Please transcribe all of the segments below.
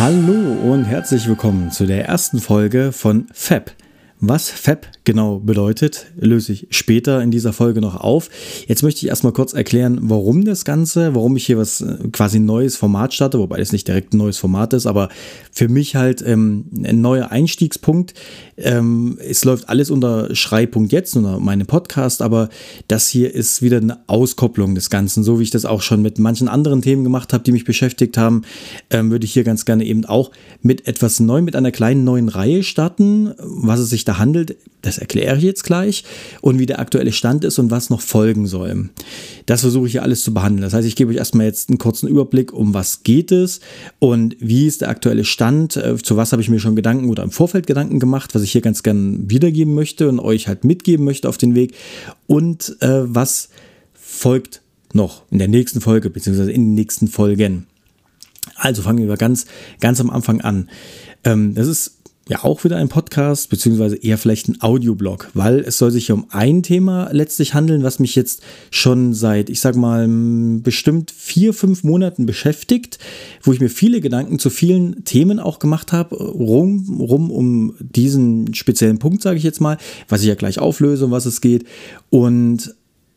Hallo und herzlich willkommen zu der ersten Folge von Fab. Was Fab genau bedeutet, löse ich später in dieser Folge noch auf. Jetzt möchte ich erstmal kurz erklären, warum das Ganze, warum ich hier was äh, quasi neues Format starte, wobei es nicht direkt ein neues Format ist, aber für mich halt ähm, ein neuer Einstiegspunkt. Ähm, es läuft alles unter Schrei.jetzt, jetzt, unter meinem Podcast, aber das hier ist wieder eine Auskopplung des Ganzen, so wie ich das auch schon mit manchen anderen Themen gemacht habe, die mich beschäftigt haben, ähm, würde ich hier ganz gerne eben auch mit etwas neu, mit einer kleinen neuen Reihe starten, was es sich da handelt. Das erkläre ich jetzt gleich und wie der aktuelle Stand ist und was noch folgen soll. Das versuche ich hier alles zu behandeln. Das heißt, ich gebe euch erstmal jetzt einen kurzen Überblick, um was geht es und wie ist der aktuelle Stand, äh, zu was habe ich mir schon Gedanken oder im Vorfeld Gedanken gemacht, was ich hier ganz gern wiedergeben möchte und euch halt mitgeben möchte auf den Weg und äh, was folgt noch in der nächsten Folge beziehungsweise in den nächsten Folgen. Also fangen wir ganz, ganz am Anfang an. Ähm, das ist ja auch wieder ein Podcast, beziehungsweise eher vielleicht ein Audioblog, weil es soll sich ja um ein Thema letztlich handeln, was mich jetzt schon seit, ich sag mal, bestimmt vier, fünf Monaten beschäftigt, wo ich mir viele Gedanken zu vielen Themen auch gemacht habe, rum, rum um diesen speziellen Punkt, sage ich jetzt mal, was ich ja gleich auflöse, um was es geht. Und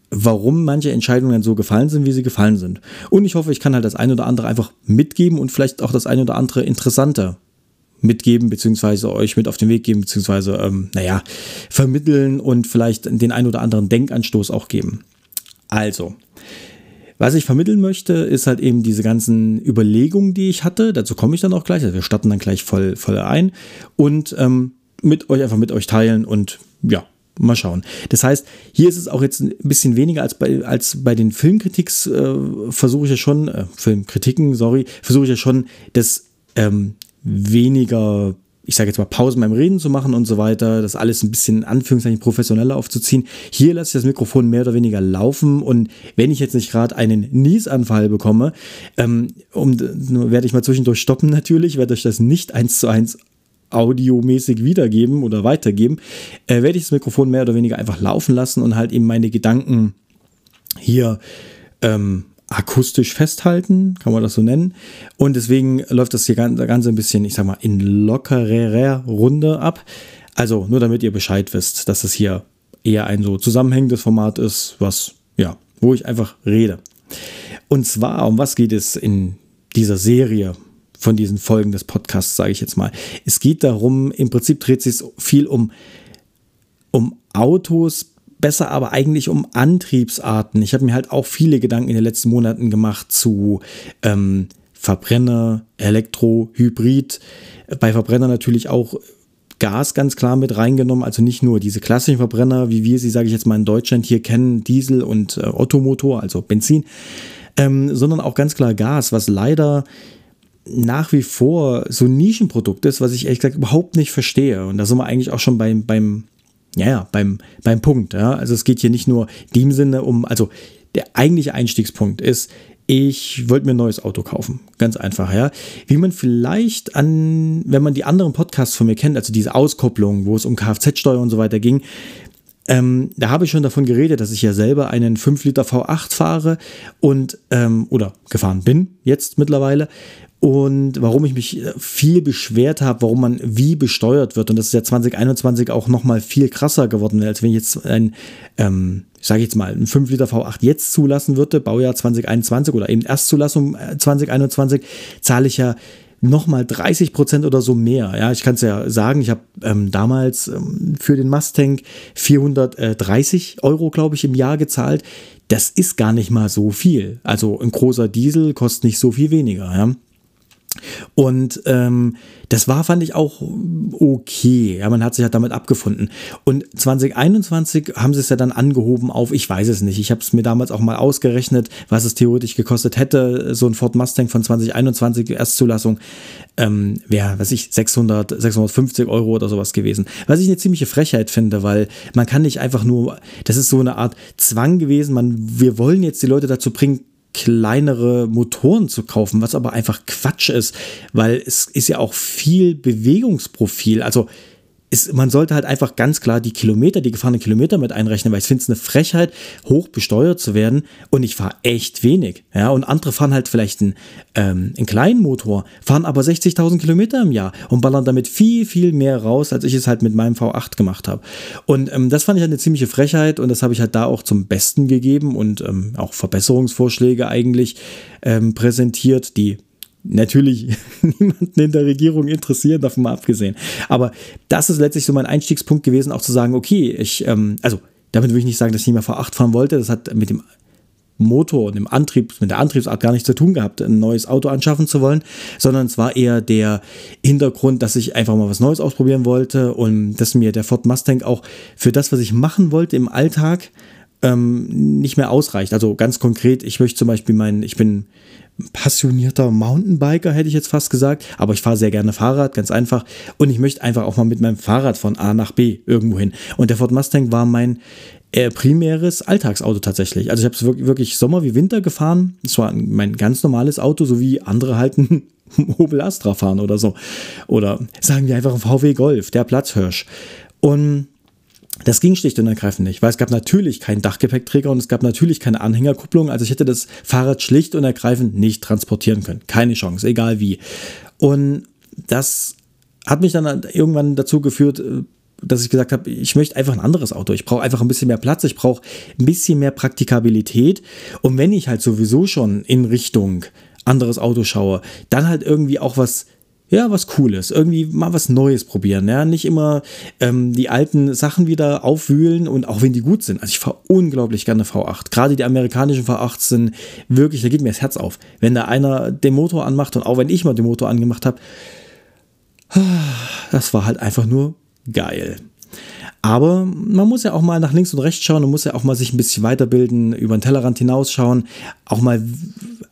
warum manche Entscheidungen so gefallen sind, wie sie gefallen sind. Und ich hoffe, ich kann halt das eine oder andere einfach mitgeben und vielleicht auch das eine oder andere interessanter mitgeben, beziehungsweise euch mit auf den Weg geben, beziehungsweise, ähm, naja, vermitteln und vielleicht den ein oder anderen Denkanstoß auch geben. Also, was ich vermitteln möchte, ist halt eben diese ganzen Überlegungen, die ich hatte. Dazu komme ich dann auch gleich. Also wir starten dann gleich voll, voll ein und ähm, mit euch einfach mit euch teilen und ja, mal schauen. Das heißt, hier ist es auch jetzt ein bisschen weniger als bei, als bei den Filmkritiks, äh, versuche ich ja schon, äh, Filmkritiken, sorry, versuche ich ja schon, das ähm, weniger, ich sage jetzt mal, Pausen beim Reden zu machen und so weiter, das alles ein bisschen Anführungszeichen professioneller aufzuziehen. Hier lasse ich das Mikrofon mehr oder weniger laufen und wenn ich jetzt nicht gerade einen Niesanfall bekomme, ähm, um, werde ich mal zwischendurch stoppen natürlich, werde euch das nicht eins zu eins audiomäßig wiedergeben oder weitergeben, äh, werde ich das Mikrofon mehr oder weniger einfach laufen lassen und halt eben meine Gedanken hier ähm, akustisch festhalten, kann man das so nennen. Und deswegen läuft das hier Ganze ein bisschen, ich sag mal, in lockerer Runde ab. Also nur damit ihr Bescheid wisst, dass es hier eher ein so zusammenhängendes Format ist, was, ja, wo ich einfach rede. Und zwar, um was geht es in dieser Serie von diesen Folgen des Podcasts, sage ich jetzt mal. Es geht darum, im Prinzip dreht sich viel um, um Autos, besser aber eigentlich um Antriebsarten. Ich habe mir halt auch viele Gedanken in den letzten Monaten gemacht zu ähm, Verbrenner, Elektro, Hybrid. Bei Verbrenner natürlich auch Gas ganz klar mit reingenommen, also nicht nur diese klassischen Verbrenner, wie wir sie, sage ich jetzt mal, in Deutschland hier kennen, Diesel und äh, Ottomotor, also Benzin, ähm, sondern auch ganz klar Gas, was leider nach wie vor so ein Nischenprodukt ist, was ich ehrlich gesagt überhaupt nicht verstehe. Und da sind wir eigentlich auch schon beim, beim ja, ja, beim, beim Punkt. Ja. Also es geht hier nicht nur in dem Sinne um, also der eigentliche Einstiegspunkt ist, ich wollte mir ein neues Auto kaufen. Ganz einfach, ja. Wie man vielleicht an, wenn man die anderen Podcasts von mir kennt, also diese Auskopplung, wo es um Kfz-Steuer und so weiter ging, ähm, da habe ich schon davon geredet, dass ich ja selber einen 5 Liter V8 fahre und ähm, oder gefahren bin jetzt mittlerweile und warum ich mich äh, viel beschwert habe, warum man wie besteuert wird und das ist ja 2021 auch noch mal viel krasser geworden, als wenn ich jetzt ein ähm, ich sage jetzt mal, ein 5 Liter V8 jetzt zulassen würde, Baujahr 2021 oder eben Erstzulassung 2021, äh, zahle ich ja nochmal 30 Prozent oder so mehr. Ja, ich kann es ja sagen, ich habe ähm, damals ähm, für den Mustang 430 Euro, glaube ich, im Jahr gezahlt. Das ist gar nicht mal so viel. Also ein großer Diesel kostet nicht so viel weniger. Ja. Und ähm, das war, fand ich auch okay. Ja, man hat sich halt damit abgefunden. Und 2021 haben sie es ja dann angehoben auf, ich weiß es nicht. Ich habe es mir damals auch mal ausgerechnet, was es theoretisch gekostet hätte, so ein Ford Mustang von 2021 Erstzulassung. Ähm, wäre, was ich, 600, 650 Euro oder sowas gewesen. Was ich eine ziemliche Frechheit finde, weil man kann nicht einfach nur, das ist so eine Art Zwang gewesen, man, wir wollen jetzt die Leute dazu bringen, kleinere Motoren zu kaufen, was aber einfach Quatsch ist, weil es ist ja auch viel Bewegungsprofil. Also ist, man sollte halt einfach ganz klar die Kilometer, die gefahrenen Kilometer mit einrechnen, weil ich finde es eine Frechheit, hoch besteuert zu werden und ich fahre echt wenig. Ja, und andere fahren halt vielleicht einen, ähm, einen kleinen Motor, fahren aber 60.000 Kilometer im Jahr und ballern damit viel, viel mehr raus, als ich es halt mit meinem V8 gemacht habe. Und ähm, das fand ich halt eine ziemliche Frechheit und das habe ich halt da auch zum Besten gegeben und ähm, auch Verbesserungsvorschläge eigentlich ähm, präsentiert, die natürlich niemanden in der Regierung interessieren, davon mal abgesehen. Aber das ist letztlich so mein Einstiegspunkt gewesen, auch zu sagen, okay, ich, ähm, also damit will ich nicht sagen, dass ich nicht mehr V8 fahren wollte. Das hat mit dem Motor und dem Antrieb, mit der Antriebsart gar nichts zu tun gehabt, ein neues Auto anschaffen zu wollen, sondern es war eher der Hintergrund, dass ich einfach mal was Neues ausprobieren wollte und dass mir der Ford Mustang auch für das, was ich machen wollte im Alltag, ähm, nicht mehr ausreicht. Also ganz konkret, ich möchte zum Beispiel meinen, ich bin passionierter Mountainbiker, hätte ich jetzt fast gesagt, aber ich fahre sehr gerne Fahrrad, ganz einfach. Und ich möchte einfach auch mal mit meinem Fahrrad von A nach B irgendwo hin. Und der Ford Mustang war mein äh, primäres Alltagsauto tatsächlich. Also ich habe es wirklich, wirklich Sommer wie Winter gefahren. Es war mein ganz normales Auto, so wie andere halt ein Opel Astra fahren oder so. Oder sagen wir einfach ein VW Golf, der Platzhirsch. Und das ging schlicht und ergreifend nicht, weil es gab natürlich keinen Dachgepäckträger und es gab natürlich keine Anhängerkupplung. Also ich hätte das Fahrrad schlicht und ergreifend nicht transportieren können. Keine Chance, egal wie. Und das hat mich dann irgendwann dazu geführt, äh, dass ich gesagt habe, ich möchte einfach ein anderes Auto. Ich brauche einfach ein bisschen mehr Platz, ich brauche ein bisschen mehr Praktikabilität. Und wenn ich halt sowieso schon in Richtung anderes Auto schaue, dann halt irgendwie auch was ja, was Cooles, irgendwie mal was Neues probieren. Ja? Nicht immer ähm, die alten Sachen wieder aufwühlen und auch wenn die gut sind. Also ich fahre unglaublich gerne V8. Gerade die amerikanischen V8 sind wirklich, da geht mir das Herz auf. Wenn da einer den Motor anmacht und auch wenn ich mal den Motor angemacht habe, das war halt einfach nur geil. Aber man muss ja auch mal nach links und rechts schauen und muss ja auch mal sich ein bisschen weiterbilden, über den Tellerrand hinausschauen, auch mal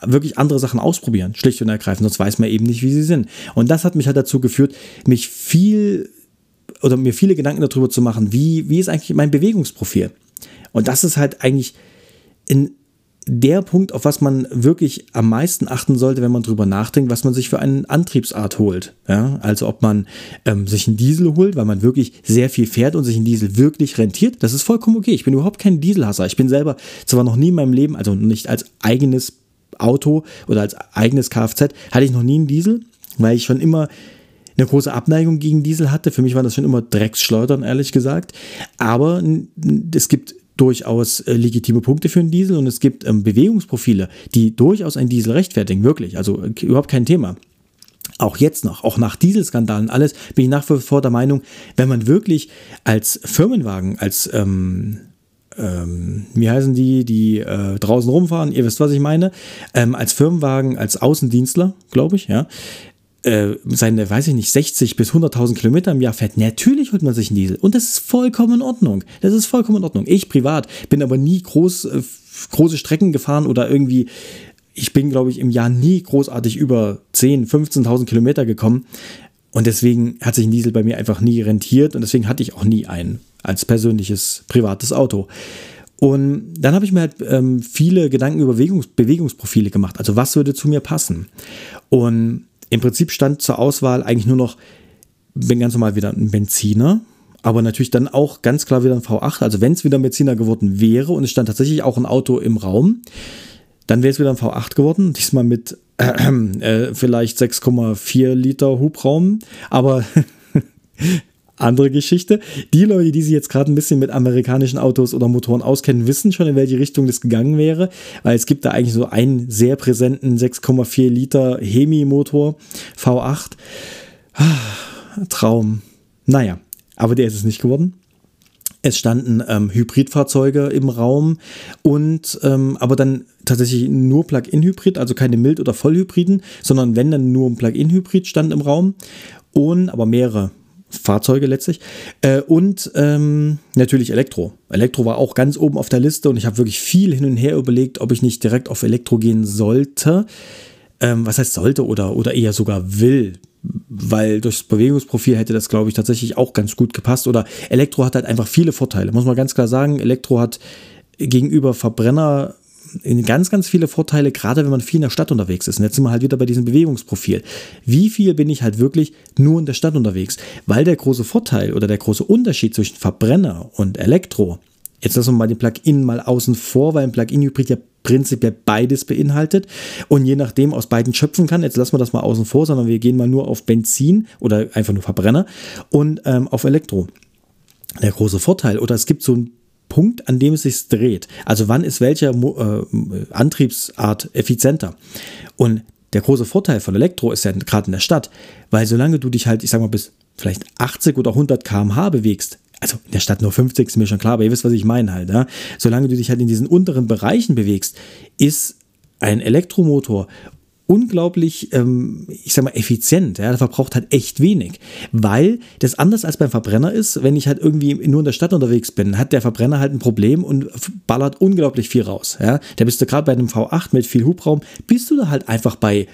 wirklich andere Sachen ausprobieren, schlicht und ergreifend, sonst weiß man eben nicht, wie sie sind. Und das hat mich halt dazu geführt, mich viel oder mir viele Gedanken darüber zu machen, wie, wie ist eigentlich mein Bewegungsprofil? Und das ist halt eigentlich in der Punkt, auf was man wirklich am meisten achten sollte, wenn man drüber nachdenkt, was man sich für eine Antriebsart holt. Ja, also ob man ähm, sich einen Diesel holt, weil man wirklich sehr viel fährt und sich ein Diesel wirklich rentiert, das ist vollkommen okay. Ich bin überhaupt kein Dieselhasser. Ich bin selber zwar noch nie in meinem Leben, also nicht als eigenes Auto oder als eigenes Kfz, hatte ich noch nie einen Diesel, weil ich schon immer eine große Abneigung gegen Diesel hatte. Für mich waren das schon immer Drecksschleudern, ehrlich gesagt. Aber es gibt durchaus äh, legitime Punkte für einen Diesel und es gibt ähm, Bewegungsprofile, die durchaus einen Diesel rechtfertigen, wirklich. Also äh, überhaupt kein Thema. Auch jetzt noch, auch nach Dieselskandalen, alles, bin ich nach wie vor der Meinung, wenn man wirklich als Firmenwagen, als ähm, ähm, wie heißen die, die äh, draußen rumfahren, ihr wisst, was ich meine, ähm, als Firmenwagen, als Außendienstler, glaube ich, ja, äh, seine, weiß ich nicht, 60 bis 100.000 Kilometer im Jahr fährt, natürlich holt man sich einen Diesel. Und das ist vollkommen in Ordnung. Das ist vollkommen in Ordnung. Ich privat bin aber nie groß, äh, große Strecken gefahren oder irgendwie, ich bin, glaube ich, im Jahr nie großartig über 10, 15.000 Kilometer gekommen. Und deswegen hat sich ein Diesel bei mir einfach nie rentiert und deswegen hatte ich auch nie einen als persönliches privates Auto. Und dann habe ich mir halt ähm, viele Gedanken über Bewegungs Bewegungsprofile gemacht. Also was würde zu mir passen? Und im Prinzip stand zur Auswahl eigentlich nur noch, bin ganz normal wieder ein Benziner, aber natürlich dann auch ganz klar wieder ein V8. Also wenn es wieder ein Benziner geworden wäre und es stand tatsächlich auch ein Auto im Raum, dann wäre es wieder ein V8 geworden. Diesmal mit äh, äh, vielleicht 6,4 Liter Hubraum, aber andere Geschichte. Die Leute, die sich jetzt gerade ein bisschen mit amerikanischen Autos oder Motoren auskennen, wissen schon, in welche Richtung das gegangen wäre, weil es gibt da eigentlich so einen sehr präsenten 6,4 Liter Hemi-Motor V8. Ah, Traum. Naja, aber der ist es nicht geworden. Es standen ähm, Hybridfahrzeuge im Raum und ähm, aber dann tatsächlich nur Plug-in-Hybrid, also keine Mild- oder Vollhybriden, sondern wenn dann nur ein Plug-in-Hybrid stand im Raum und aber mehrere Fahrzeuge letztlich. Äh, und ähm, natürlich Elektro. Elektro war auch ganz oben auf der Liste und ich habe wirklich viel hin und her überlegt, ob ich nicht direkt auf Elektro gehen sollte. Ähm, was heißt sollte oder, oder eher sogar will. Weil durchs Bewegungsprofil hätte das, glaube ich, tatsächlich auch ganz gut gepasst. Oder Elektro hat halt einfach viele Vorteile. Muss man ganz klar sagen, Elektro hat gegenüber Verbrenner ganz, ganz viele Vorteile, gerade wenn man viel in der Stadt unterwegs ist. Und jetzt sind wir halt wieder bei diesem Bewegungsprofil. Wie viel bin ich halt wirklich nur in der Stadt unterwegs? Weil der große Vorteil oder der große Unterschied zwischen Verbrenner und Elektro, jetzt lassen wir mal den Plug-in mal außen vor, weil ein Plug-in-Hybrid ja prinzipiell beides beinhaltet und je nachdem aus beiden schöpfen kann. Jetzt lassen wir das mal außen vor, sondern wir gehen mal nur auf Benzin oder einfach nur Verbrenner und ähm, auf Elektro. Der große Vorteil oder es gibt so ein Punkt, an dem es sich dreht. Also wann ist welcher äh, Antriebsart effizienter? Und der große Vorteil von Elektro ist ja gerade in der Stadt, weil solange du dich halt, ich sag mal, bis vielleicht 80 oder 100 km/h bewegst, also in der Stadt nur 50 ist mir schon klar, aber ihr wisst, was ich meine halt, ja? solange du dich halt in diesen unteren Bereichen bewegst, ist ein Elektromotor unglaublich, ähm, ich sag mal, effizient. Ja, der verbraucht halt echt wenig, weil das anders als beim Verbrenner ist. Wenn ich halt irgendwie nur in der Stadt unterwegs bin, hat der Verbrenner halt ein Problem und ballert unglaublich viel raus. Ja, da bist du gerade bei einem V8 mit viel Hubraum, bist du da halt einfach bei,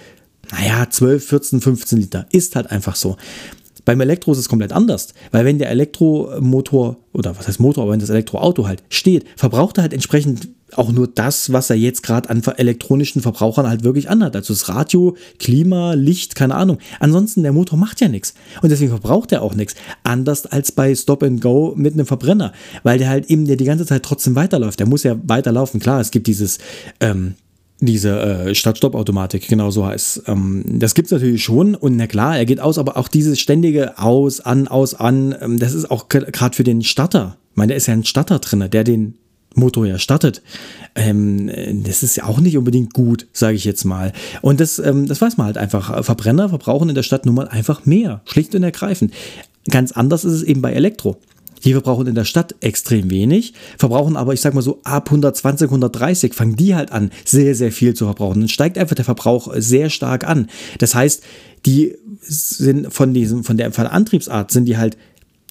naja, 12, 14, 15 Liter. Ist halt einfach so. Beim Elektro ist es komplett anders, weil wenn der Elektromotor oder was heißt Motor, aber wenn das Elektroauto halt steht, verbraucht er halt entsprechend auch nur das, was er jetzt gerade an elektronischen Verbrauchern halt wirklich anhat. Also das Radio, Klima, Licht, keine Ahnung. Ansonsten, der Motor macht ja nichts. Und deswegen verbraucht er auch nichts. Anders als bei Stop and Go mit einem Verbrenner. Weil der halt eben der die ganze Zeit trotzdem weiterläuft. Der muss ja weiterlaufen. Klar, es gibt dieses, ähm, diese äh, Start-Stopp-Automatik, genau so heißt ähm, Das gibt es natürlich schon und na klar, er geht aus, aber auch dieses ständige Aus, An, Aus, An, ähm, das ist auch gerade für den Starter. Ich meine, da ist ja ein Starter drin, der den Motor ja startet. Ähm, das ist ja auch nicht unbedingt gut, sage ich jetzt mal. Und das, ähm, das weiß man halt einfach. Verbrenner verbrauchen in der Stadt nun mal einfach mehr, schlicht und ergreifend. Ganz anders ist es eben bei Elektro. Die verbrauchen in der Stadt extrem wenig, verbrauchen aber, ich sag mal so, ab 120, 130 fangen die halt an, sehr, sehr viel zu verbrauchen. Dann steigt einfach der Verbrauch sehr stark an. Das heißt, die sind von diesem, von der, von der Antriebsart sind die halt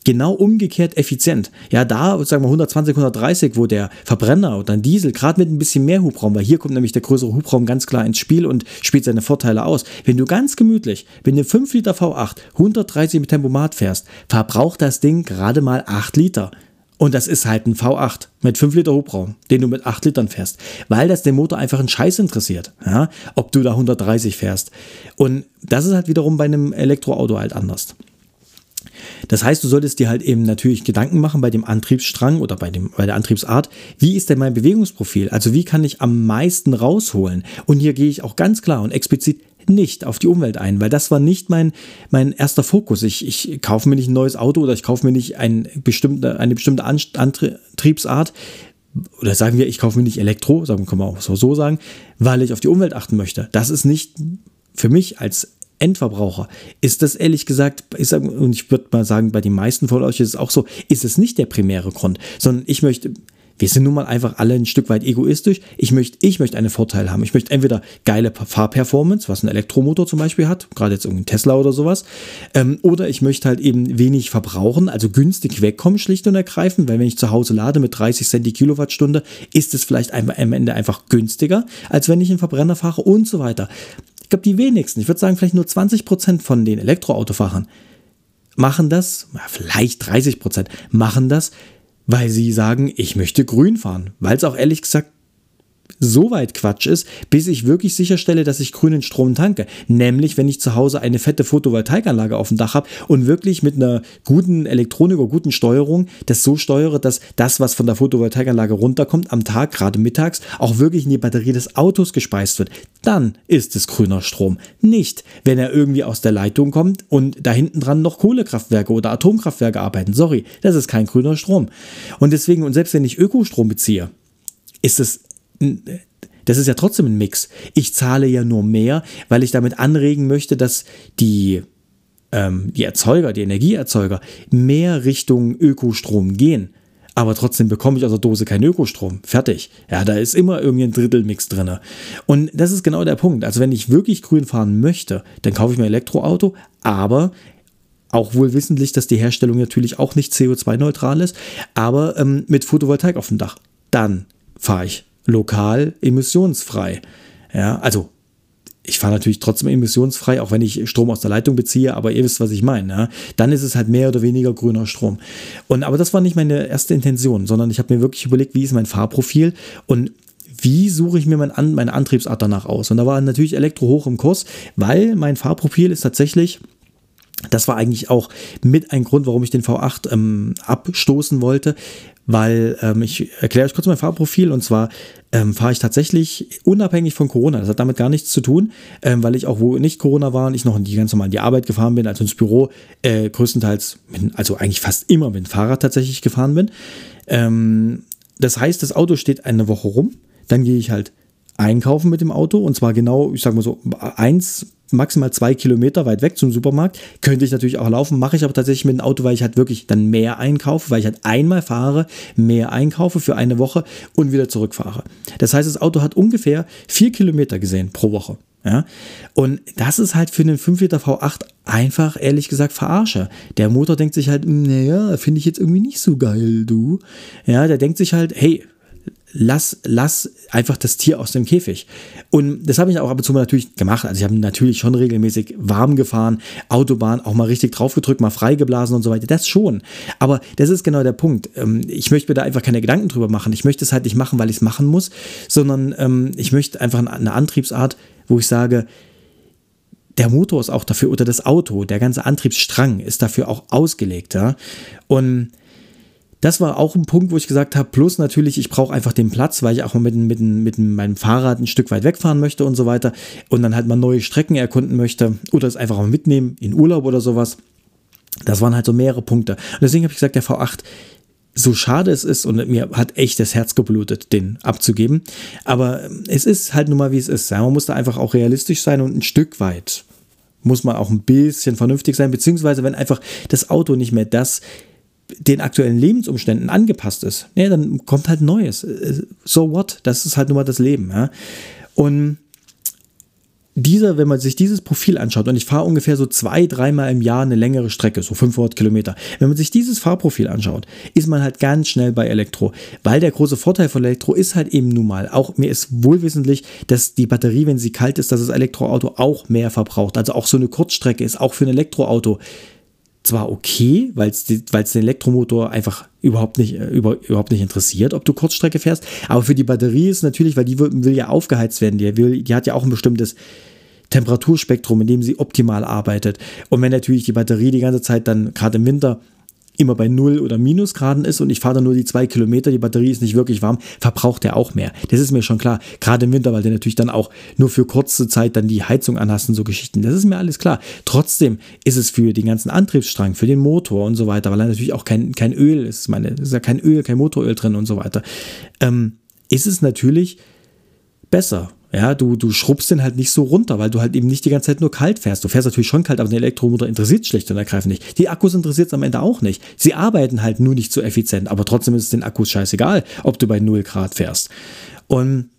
genau umgekehrt effizient. Ja, da, sagen wir 120, 130, wo der Verbrenner oder ein Diesel gerade mit ein bisschen mehr Hubraum, weil hier kommt nämlich der größere Hubraum ganz klar ins Spiel und spielt seine Vorteile aus. Wenn du ganz gemütlich, wenn du 5 Liter V8 130 mit Tempomat fährst, verbraucht das Ding gerade mal 8 Liter. Und das ist halt ein V8 mit 5 Liter Hubraum, den du mit 8 Litern fährst, weil das den Motor einfach einen Scheiß interessiert, ja? ob du da 130 fährst. Und das ist halt wiederum bei einem Elektroauto halt anders. Das heißt, du solltest dir halt eben natürlich Gedanken machen bei dem Antriebsstrang oder bei, dem, bei der Antriebsart. Wie ist denn mein Bewegungsprofil? Also wie kann ich am meisten rausholen? Und hier gehe ich auch ganz klar und explizit nicht auf die Umwelt ein, weil das war nicht mein, mein erster Fokus. Ich, ich kaufe mir nicht ein neues Auto oder ich kaufe mir nicht ein bestimmte, eine bestimmte Antriebsart, oder sagen wir, ich kaufe mir nicht Elektro, sagen kann man auch so sagen, weil ich auf die Umwelt achten möchte. Das ist nicht für mich als Endverbraucher ist das ehrlich gesagt, sag, und ich würde mal sagen, bei den meisten von euch ist es auch so, ist es nicht der primäre Grund, sondern ich möchte, wir sind nun mal einfach alle ein Stück weit egoistisch. Ich möchte, ich möchte einen Vorteil haben. Ich möchte entweder geile Fahrperformance, was ein Elektromotor zum Beispiel hat, gerade jetzt irgendein Tesla oder sowas, ähm, oder ich möchte halt eben wenig verbrauchen, also günstig wegkommen, schlicht und ergreifend, weil wenn ich zu Hause lade mit 30 Cent die Kilowattstunde, ist es vielleicht am Ende einfach günstiger, als wenn ich einen Verbrenner fahre und so weiter. Ich glaube, die wenigsten, ich würde sagen, vielleicht nur 20 Prozent von den Elektroautofahrern machen das, vielleicht 30 Prozent, machen das, weil sie sagen, ich möchte grün fahren. Weil es auch ehrlich gesagt so weit Quatsch ist, bis ich wirklich sicherstelle, dass ich grünen Strom tanke. Nämlich, wenn ich zu Hause eine fette Photovoltaikanlage auf dem Dach habe und wirklich mit einer guten Elektronik oder guten Steuerung das so steuere, dass das, was von der Photovoltaikanlage runterkommt, am Tag, gerade mittags, auch wirklich in die Batterie des Autos gespeist wird. Dann ist es grüner Strom. Nicht, wenn er irgendwie aus der Leitung kommt und da hinten dran noch Kohlekraftwerke oder Atomkraftwerke arbeiten. Sorry, das ist kein grüner Strom. Und deswegen, und selbst wenn ich Ökostrom beziehe, ist es das ist ja trotzdem ein Mix. Ich zahle ja nur mehr, weil ich damit anregen möchte, dass die, ähm, die Erzeuger, die Energieerzeuger mehr Richtung Ökostrom gehen. Aber trotzdem bekomme ich aus der Dose keinen Ökostrom. Fertig. Ja, da ist immer irgendwie ein Drittelmix drin. Und das ist genau der Punkt. Also wenn ich wirklich grün fahren möchte, dann kaufe ich mir ein Elektroauto, aber auch wohl wissentlich, dass die Herstellung natürlich auch nicht CO2-neutral ist, aber ähm, mit Photovoltaik auf dem Dach. Dann fahre ich lokal emissionsfrei. Ja, also ich fahre natürlich trotzdem emissionsfrei, auch wenn ich Strom aus der Leitung beziehe, aber ihr wisst, was ich meine. Ja? Dann ist es halt mehr oder weniger grüner Strom. Und aber das war nicht meine erste Intention, sondern ich habe mir wirklich überlegt, wie ist mein Fahrprofil und wie suche ich mir mein, meine Antriebsart danach aus? Und da war natürlich Elektro hoch im Kurs, weil mein Fahrprofil ist tatsächlich das war eigentlich auch mit ein Grund, warum ich den V8 ähm, abstoßen wollte, weil ähm, ich erkläre euch kurz mein Fahrprofil und zwar ähm, fahre ich tatsächlich unabhängig von Corona. Das hat damit gar nichts zu tun, ähm, weil ich auch, wo nicht Corona war und ich noch die ganz normal in die Arbeit gefahren bin, also ins Büro, äh, größtenteils, mit, also eigentlich fast immer mit dem Fahrrad tatsächlich gefahren bin. Ähm, das heißt, das Auto steht eine Woche rum, dann gehe ich halt einkaufen mit dem Auto und zwar genau, ich sag mal so, eins maximal zwei Kilometer weit weg zum Supermarkt. Könnte ich natürlich auch laufen, mache ich aber tatsächlich mit dem Auto, weil ich halt wirklich dann mehr einkaufe, weil ich halt einmal fahre, mehr einkaufe für eine Woche und wieder zurückfahre. Das heißt, das Auto hat ungefähr vier Kilometer gesehen pro Woche. Ja? Und das ist halt für einen 5 Liter V8 einfach, ehrlich gesagt, verarsche. Der Motor denkt sich halt, naja, finde ich jetzt irgendwie nicht so geil, du. Ja, der denkt sich halt, hey, lass, lass einfach das Tier aus dem Käfig. Und das habe ich auch ab und zu mal natürlich gemacht. Also ich habe natürlich schon regelmäßig warm gefahren, Autobahn auch mal richtig draufgedrückt, mal freigeblasen und so weiter. Das schon. Aber das ist genau der Punkt. Ähm, ich möchte mir da einfach keine Gedanken drüber machen. Ich möchte es halt nicht machen, weil ich es machen muss, sondern ähm, ich möchte einfach eine Antriebsart, wo ich sage, der Motor ist auch dafür oder das Auto, der ganze Antriebsstrang ist dafür auch ausgelegt. Ja? Und das war auch ein Punkt, wo ich gesagt habe, plus natürlich, ich brauche einfach den Platz, weil ich auch mal mit, mit, mit meinem Fahrrad ein Stück weit wegfahren möchte und so weiter und dann halt mal neue Strecken erkunden möchte oder es einfach mal mitnehmen in Urlaub oder sowas. Das waren halt so mehrere Punkte. Und deswegen habe ich gesagt, der V8, so schade es ist und mir hat echt das Herz geblutet, den abzugeben. Aber es ist halt nun mal, wie es ist. man muss da einfach auch realistisch sein und ein Stück weit muss man auch ein bisschen vernünftig sein, beziehungsweise wenn einfach das Auto nicht mehr das den aktuellen Lebensumständen angepasst ist, ja, dann kommt halt Neues. So what? Das ist halt nun mal das Leben. Ja? Und dieser, wenn man sich dieses Profil anschaut, und ich fahre ungefähr so zwei, dreimal im Jahr eine längere Strecke, so 500 Kilometer, wenn man sich dieses Fahrprofil anschaut, ist man halt ganz schnell bei Elektro, weil der große Vorteil von Elektro ist halt eben nun mal, auch mir ist wohlwissentlich, dass die Batterie, wenn sie kalt ist, dass das Elektroauto auch mehr verbraucht. Also auch so eine Kurzstrecke ist auch für ein Elektroauto zwar okay, weil es den Elektromotor einfach überhaupt nicht, äh, über, überhaupt nicht interessiert, ob du Kurzstrecke fährst. Aber für die Batterie ist natürlich, weil die will, will ja aufgeheizt werden, die, will, die hat ja auch ein bestimmtes Temperaturspektrum, in dem sie optimal arbeitet. Und wenn natürlich die Batterie die ganze Zeit dann gerade im Winter immer bei 0 oder Minusgraden ist und ich fahre dann nur die zwei Kilometer, die Batterie ist nicht wirklich warm, verbraucht er auch mehr. Das ist mir schon klar. Gerade im Winter, weil der natürlich dann auch nur für kurze Zeit dann die Heizung anhast und so Geschichten. Das ist mir alles klar. Trotzdem ist es für den ganzen Antriebsstrang, für den Motor und so weiter, weil er natürlich auch kein, kein Öl ist. Meine, ist ja kein Öl, kein Motoröl drin und so weiter. Ähm, ist es natürlich besser. Ja, du, du schrubbst den halt nicht so runter, weil du halt eben nicht die ganze Zeit nur kalt fährst. Du fährst natürlich schon kalt, aber den Elektromotor interessiert schlicht und ergreifend nicht. Die Akkus interessiert es am Ende auch nicht. Sie arbeiten halt nur nicht so effizient, aber trotzdem ist es den Akkus scheißegal, ob du bei 0 Grad fährst. Und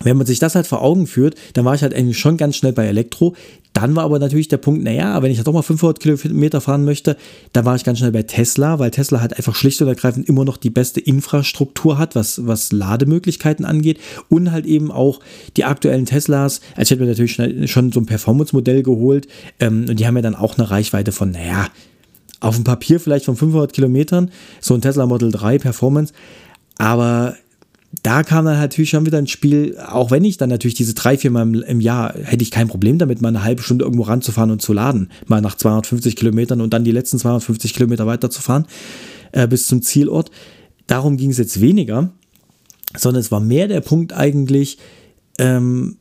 wenn man sich das halt vor Augen führt, dann war ich halt eigentlich schon ganz schnell bei Elektro. Dann war aber natürlich der Punkt, naja, wenn ich doch mal 500 Kilometer fahren möchte, dann war ich ganz schnell bei Tesla, weil Tesla halt einfach schlicht und ergreifend immer noch die beste Infrastruktur hat, was, was Lademöglichkeiten angeht und halt eben auch die aktuellen Teslas. Also ich hätte mir natürlich schon so ein Performance-Modell geholt ähm, und die haben ja dann auch eine Reichweite von, naja, auf dem Papier vielleicht von 500 Kilometern, so ein Tesla Model 3 Performance, aber da kam dann natürlich schon wieder ins Spiel, auch wenn ich dann natürlich diese drei, vier Mal im, Jahr hätte ich kein Problem damit, mal eine halbe Stunde irgendwo ranzufahren und zu laden, mal nach 250 Kilometern und dann die letzten 250 Kilometer weiterzufahren äh, bis zum Zielort. Darum ging es jetzt weniger, sondern es war mehr der Punkt eigentlich, ähm,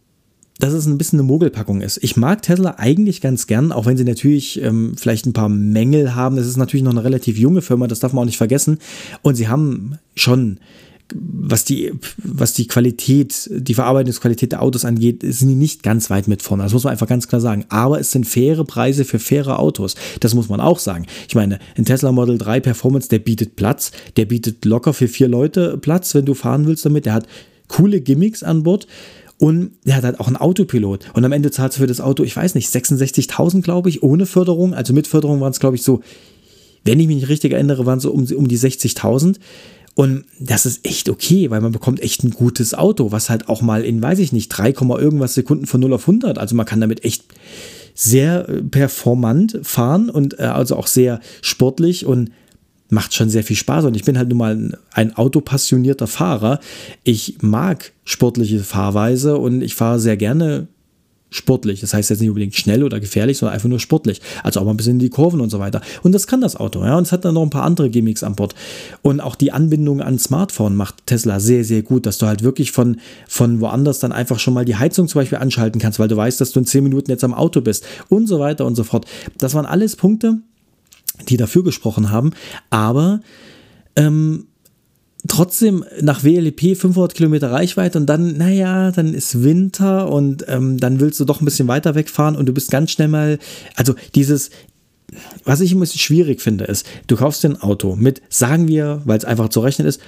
dass es ein bisschen eine Mogelpackung ist. Ich mag Tesla eigentlich ganz gern, auch wenn sie natürlich ähm, vielleicht ein paar Mängel haben. Es ist natürlich noch eine relativ junge Firma, das darf man auch nicht vergessen. Und sie haben schon was die, was die Qualität, die Verarbeitungsqualität der Autos angeht, sind die nicht ganz weit mit vorne. Das muss man einfach ganz klar sagen. Aber es sind faire Preise für faire Autos. Das muss man auch sagen. Ich meine, ein Tesla Model 3 Performance, der bietet Platz. Der bietet locker für vier Leute Platz, wenn du fahren willst damit. Der hat coole Gimmicks an Bord. Und der hat halt auch einen Autopilot. Und am Ende zahlst du für das Auto, ich weiß nicht, 66.000, glaube ich, ohne Förderung. Also mit Förderung waren es, glaube ich, so, wenn ich mich nicht richtig erinnere, waren es so um, um die 60.000. Und das ist echt okay, weil man bekommt echt ein gutes Auto, was halt auch mal in, weiß ich nicht, 3, irgendwas Sekunden von 0 auf 100, also man kann damit echt sehr äh, performant fahren und äh, also auch sehr sportlich und macht schon sehr viel Spaß und ich bin halt nun mal ein autopassionierter Fahrer. Ich mag sportliche Fahrweise und ich fahre sehr gerne sportlich. Das heißt jetzt nicht unbedingt schnell oder gefährlich, sondern einfach nur sportlich. Also auch mal ein bisschen in die Kurven und so weiter. Und das kann das Auto. Ja. Und es hat dann noch ein paar andere Gimmicks an Bord. Und auch die Anbindung an Smartphone macht Tesla sehr, sehr gut, dass du halt wirklich von, von woanders dann einfach schon mal die Heizung zum Beispiel anschalten kannst, weil du weißt, dass du in 10 Minuten jetzt am Auto bist und so weiter und so fort. Das waren alles Punkte, die dafür gesprochen haben. Aber ähm, trotzdem nach WLP 500 Kilometer Reichweite und dann, naja, dann ist Winter und ähm, dann willst du doch ein bisschen weiter wegfahren und du bist ganz schnell mal, also dieses, was ich ein bisschen schwierig finde, ist, du kaufst dir ein Auto mit, sagen wir, weil es einfach zu rechnen ist,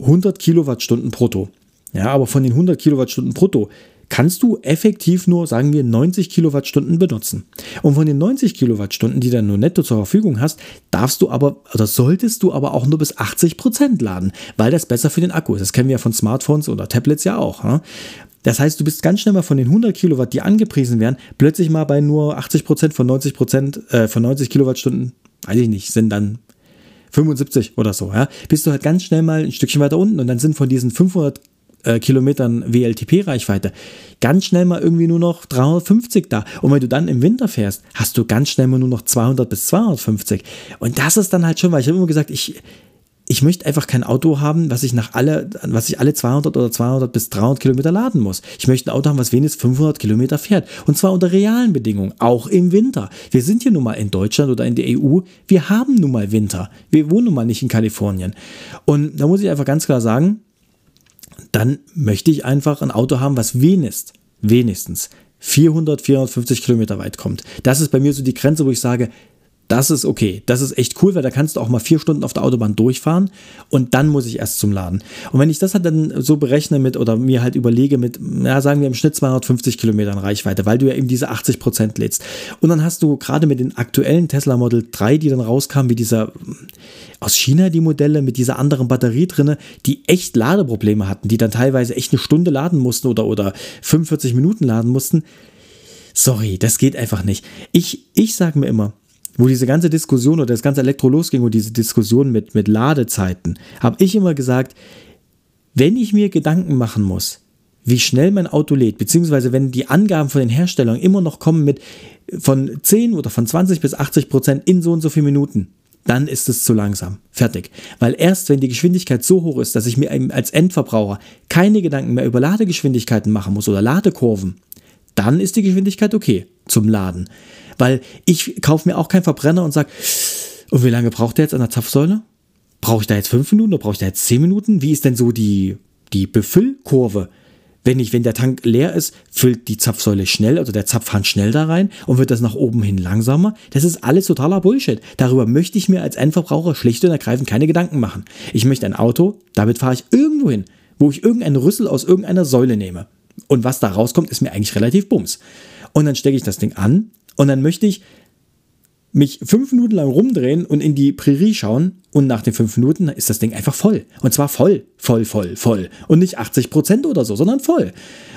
100 Kilowattstunden brutto. Ja, aber von den 100 Kilowattstunden brutto kannst du effektiv nur, sagen wir, 90 Kilowattstunden benutzen. Und von den 90 Kilowattstunden, die dann nur netto zur Verfügung hast, darfst du aber oder solltest du aber auch nur bis 80 Prozent laden, weil das besser für den Akku ist. Das kennen wir ja von Smartphones oder Tablets ja auch. Ja? Das heißt, du bist ganz schnell mal von den 100 Kilowatt, die angepriesen werden, plötzlich mal bei nur 80 Prozent von 90 Prozent, äh, von 90 Kilowattstunden, weiß ich nicht, sind dann 75 oder so, ja, bist du halt ganz schnell mal ein Stückchen weiter unten und dann sind von diesen 500 äh, Kilometern WLTP-Reichweite, ganz schnell mal irgendwie nur noch 350 da. Und wenn du dann im Winter fährst, hast du ganz schnell mal nur noch 200 bis 250. Und das ist dann halt schon, weil ich habe immer gesagt, ich, ich möchte einfach kein Auto haben, was ich nach alle, was ich alle 200 oder 200 bis 300 Kilometer laden muss. Ich möchte ein Auto haben, was wenigstens 500 Kilometer fährt. Und zwar unter realen Bedingungen, auch im Winter. Wir sind hier nun mal in Deutschland oder in der EU. Wir haben nun mal Winter. Wir wohnen nun mal nicht in Kalifornien. Und da muss ich einfach ganz klar sagen, dann möchte ich einfach ein Auto haben, was wenigstens, wenigstens 400, 450 Kilometer weit kommt. Das ist bei mir so die Grenze, wo ich sage, das ist okay. Das ist echt cool, weil da kannst du auch mal vier Stunden auf der Autobahn durchfahren und dann muss ich erst zum Laden. Und wenn ich das halt dann so berechne mit oder mir halt überlege mit, ja, sagen wir im Schnitt 250 Kilometern Reichweite, weil du ja eben diese 80 Prozent lädst. Und dann hast du gerade mit den aktuellen Tesla Model 3, die dann rauskamen, wie dieser aus China die Modelle mit dieser anderen Batterie drinne, die echt Ladeprobleme hatten, die dann teilweise echt eine Stunde laden mussten oder, oder 45 Minuten laden mussten. Sorry, das geht einfach nicht. Ich, ich sage mir immer, wo diese ganze Diskussion oder das ganze Elektro losging und diese Diskussion mit, mit Ladezeiten, habe ich immer gesagt, wenn ich mir Gedanken machen muss, wie schnell mein Auto lädt, beziehungsweise wenn die Angaben von den Herstellern immer noch kommen mit von 10 oder von 20 bis 80 Prozent in so und so viele Minuten, dann ist es zu langsam. Fertig. Weil erst wenn die Geschwindigkeit so hoch ist, dass ich mir als Endverbraucher keine Gedanken mehr über Ladegeschwindigkeiten machen muss oder Ladekurven, dann ist die Geschwindigkeit okay zum Laden. Weil ich kaufe mir auch keinen Verbrenner und sage, und wie lange braucht der jetzt an der Zapfsäule? Brauche ich da jetzt fünf Minuten oder brauche ich da jetzt zehn Minuten? Wie ist denn so die, die Befüllkurve? Wenn ich, wenn der Tank leer ist, füllt die Zapfsäule schnell, also der Zapfhahn schnell da rein und wird das nach oben hin langsamer. Das ist alles totaler Bullshit. Darüber möchte ich mir als Endverbraucher schlicht und ergreifend keine Gedanken machen. Ich möchte ein Auto, damit fahre ich irgendwo hin, wo ich irgendeinen Rüssel aus irgendeiner Säule nehme. Und was da rauskommt, ist mir eigentlich relativ bums. Und dann stecke ich das Ding an und dann möchte ich mich fünf Minuten lang rumdrehen und in die Prärie schauen und nach den fünf Minuten ist das Ding einfach voll. Und zwar voll, voll, voll, voll. Und nicht 80 Prozent oder so, sondern voll.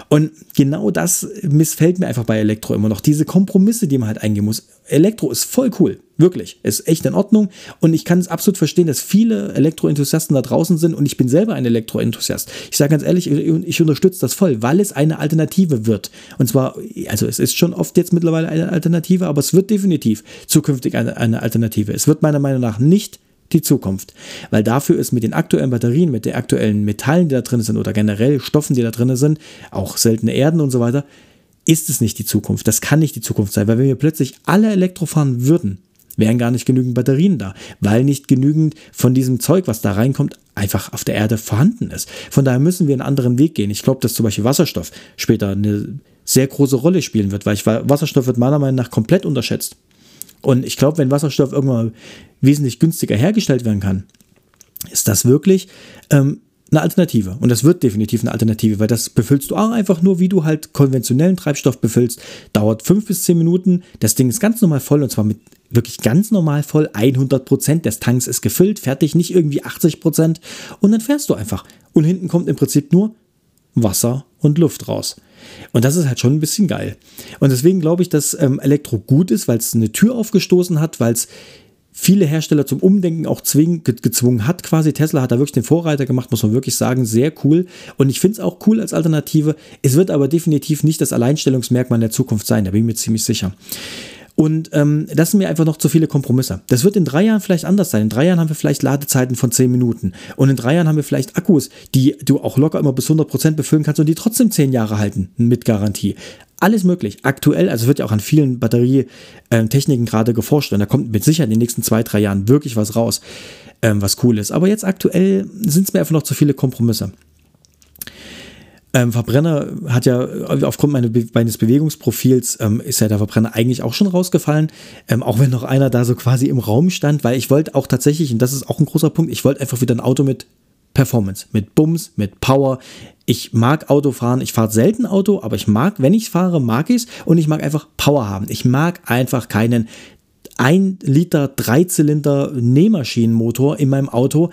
Und genau das missfällt mir einfach bei Elektro immer noch. Diese Kompromisse, die man halt eingehen muss. Elektro ist voll cool. Wirklich. Ist echt in Ordnung. Und ich kann es absolut verstehen, dass viele Elektroenthusiasten da draußen sind. Und ich bin selber ein Elektroenthusiast. Ich sage ganz ehrlich, ich unterstütze das voll, weil es eine Alternative wird. Und zwar, also es ist schon oft jetzt mittlerweile eine Alternative, aber es wird definitiv zukünftig eine, eine Alternative. Es wird meiner Meinung nach nicht die Zukunft. Weil dafür ist mit den aktuellen Batterien, mit den aktuellen Metallen, die da drin sind oder generell Stoffen, die da drin sind, auch seltene Erden und so weiter, ist es nicht die Zukunft. Das kann nicht die Zukunft sein, weil wenn wir plötzlich alle Elektro fahren würden, wären gar nicht genügend Batterien da, weil nicht genügend von diesem Zeug, was da reinkommt, einfach auf der Erde vorhanden ist. Von daher müssen wir einen anderen Weg gehen. Ich glaube, dass zum Beispiel Wasserstoff später eine sehr große Rolle spielen wird, weil ich, Wasserstoff wird meiner Meinung nach komplett unterschätzt. Und ich glaube, wenn Wasserstoff irgendwann wesentlich günstiger hergestellt werden kann, ist das wirklich ähm, eine Alternative. Und das wird definitiv eine Alternative, weil das befüllst du auch einfach nur, wie du halt konventionellen Treibstoff befüllst. Dauert fünf bis zehn Minuten. Das Ding ist ganz normal voll und zwar mit wirklich ganz normal voll. 100 Prozent des Tanks ist gefüllt, fertig, nicht irgendwie 80 Prozent. Und dann fährst du einfach. Und hinten kommt im Prinzip nur Wasser und Luft raus. Und das ist halt schon ein bisschen geil. Und deswegen glaube ich, dass ähm, Elektro gut ist, weil es eine Tür aufgestoßen hat, weil es viele Hersteller zum Umdenken auch zwingen, gezwungen hat quasi. Tesla hat da wirklich den Vorreiter gemacht, muss man wirklich sagen, sehr cool. Und ich finde es auch cool als Alternative. Es wird aber definitiv nicht das Alleinstellungsmerkmal der Zukunft sein, da bin ich mir ziemlich sicher. Und ähm, das sind mir einfach noch zu viele Kompromisse. Das wird in drei Jahren vielleicht anders sein. In drei Jahren haben wir vielleicht Ladezeiten von zehn Minuten. Und in drei Jahren haben wir vielleicht Akkus, die du auch locker immer bis 100 Prozent befüllen kannst und die trotzdem zehn Jahre halten mit Garantie. Alles möglich. Aktuell, also wird ja auch an vielen Batterietechniken gerade geforscht und da kommt mit Sicherheit in den nächsten zwei, drei Jahren wirklich was raus, ähm, was cool ist. Aber jetzt aktuell sind es mir einfach noch zu viele Kompromisse. Ähm, Verbrenner hat ja aufgrund meines Bewegungsprofils ähm, ist ja der Verbrenner eigentlich auch schon rausgefallen, ähm, auch wenn noch einer da so quasi im Raum stand, weil ich wollte auch tatsächlich, und das ist auch ein großer Punkt, ich wollte einfach wieder ein Auto mit Performance, mit Bums, mit Power. Ich mag Auto fahren, ich fahre selten Auto, aber ich mag, wenn ich fahre, mag ich es und ich mag einfach Power haben. Ich mag einfach keinen 1 Liter Dreizylinder Nähmaschinenmotor in meinem Auto,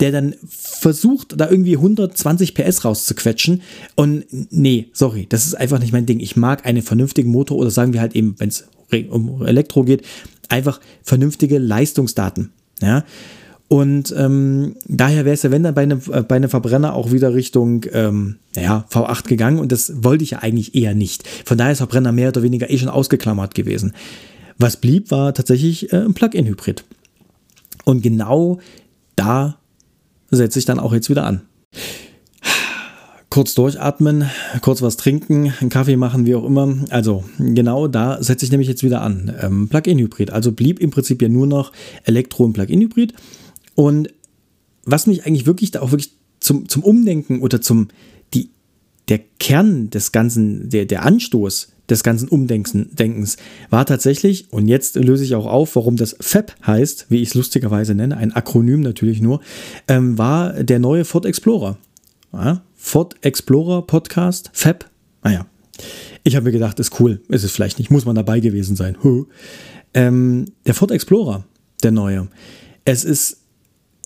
der dann versucht, da irgendwie 120 PS rauszuquetschen. Und nee, sorry, das ist einfach nicht mein Ding. Ich mag einen vernünftigen Motor oder sagen wir halt eben, wenn es um Elektro geht, einfach vernünftige Leistungsdaten. Ja. Und ähm, daher wäre es ja, wenn dann bei einem, äh, bei einem Verbrenner auch wieder Richtung ähm, ja, V8 gegangen und das wollte ich ja eigentlich eher nicht. Von daher ist Verbrenner mehr oder weniger eh schon ausgeklammert gewesen. Was blieb, war tatsächlich äh, ein Plug-in-Hybrid. Und genau da setze ich dann auch jetzt wieder an. Kurz durchatmen, kurz was trinken, einen Kaffee machen, wie auch immer. Also genau da setze ich nämlich jetzt wieder an. Ähm, Plug-in-Hybrid. Also blieb im Prinzip ja nur noch Elektro- und Plug-in-Hybrid. Und was mich eigentlich wirklich da auch wirklich zum, zum Umdenken oder zum, die, der Kern des Ganzen, der, der Anstoß des ganzen Umdenkens war tatsächlich, und jetzt löse ich auch auf, warum das FAB heißt, wie ich es lustigerweise nenne, ein Akronym natürlich nur, ähm, war der neue Ford Explorer. Ja, Ford Explorer Podcast, FAB. Naja, ich habe mir gedacht, ist cool, ist es vielleicht nicht, muss man dabei gewesen sein. Ähm, der Ford Explorer, der neue. Es ist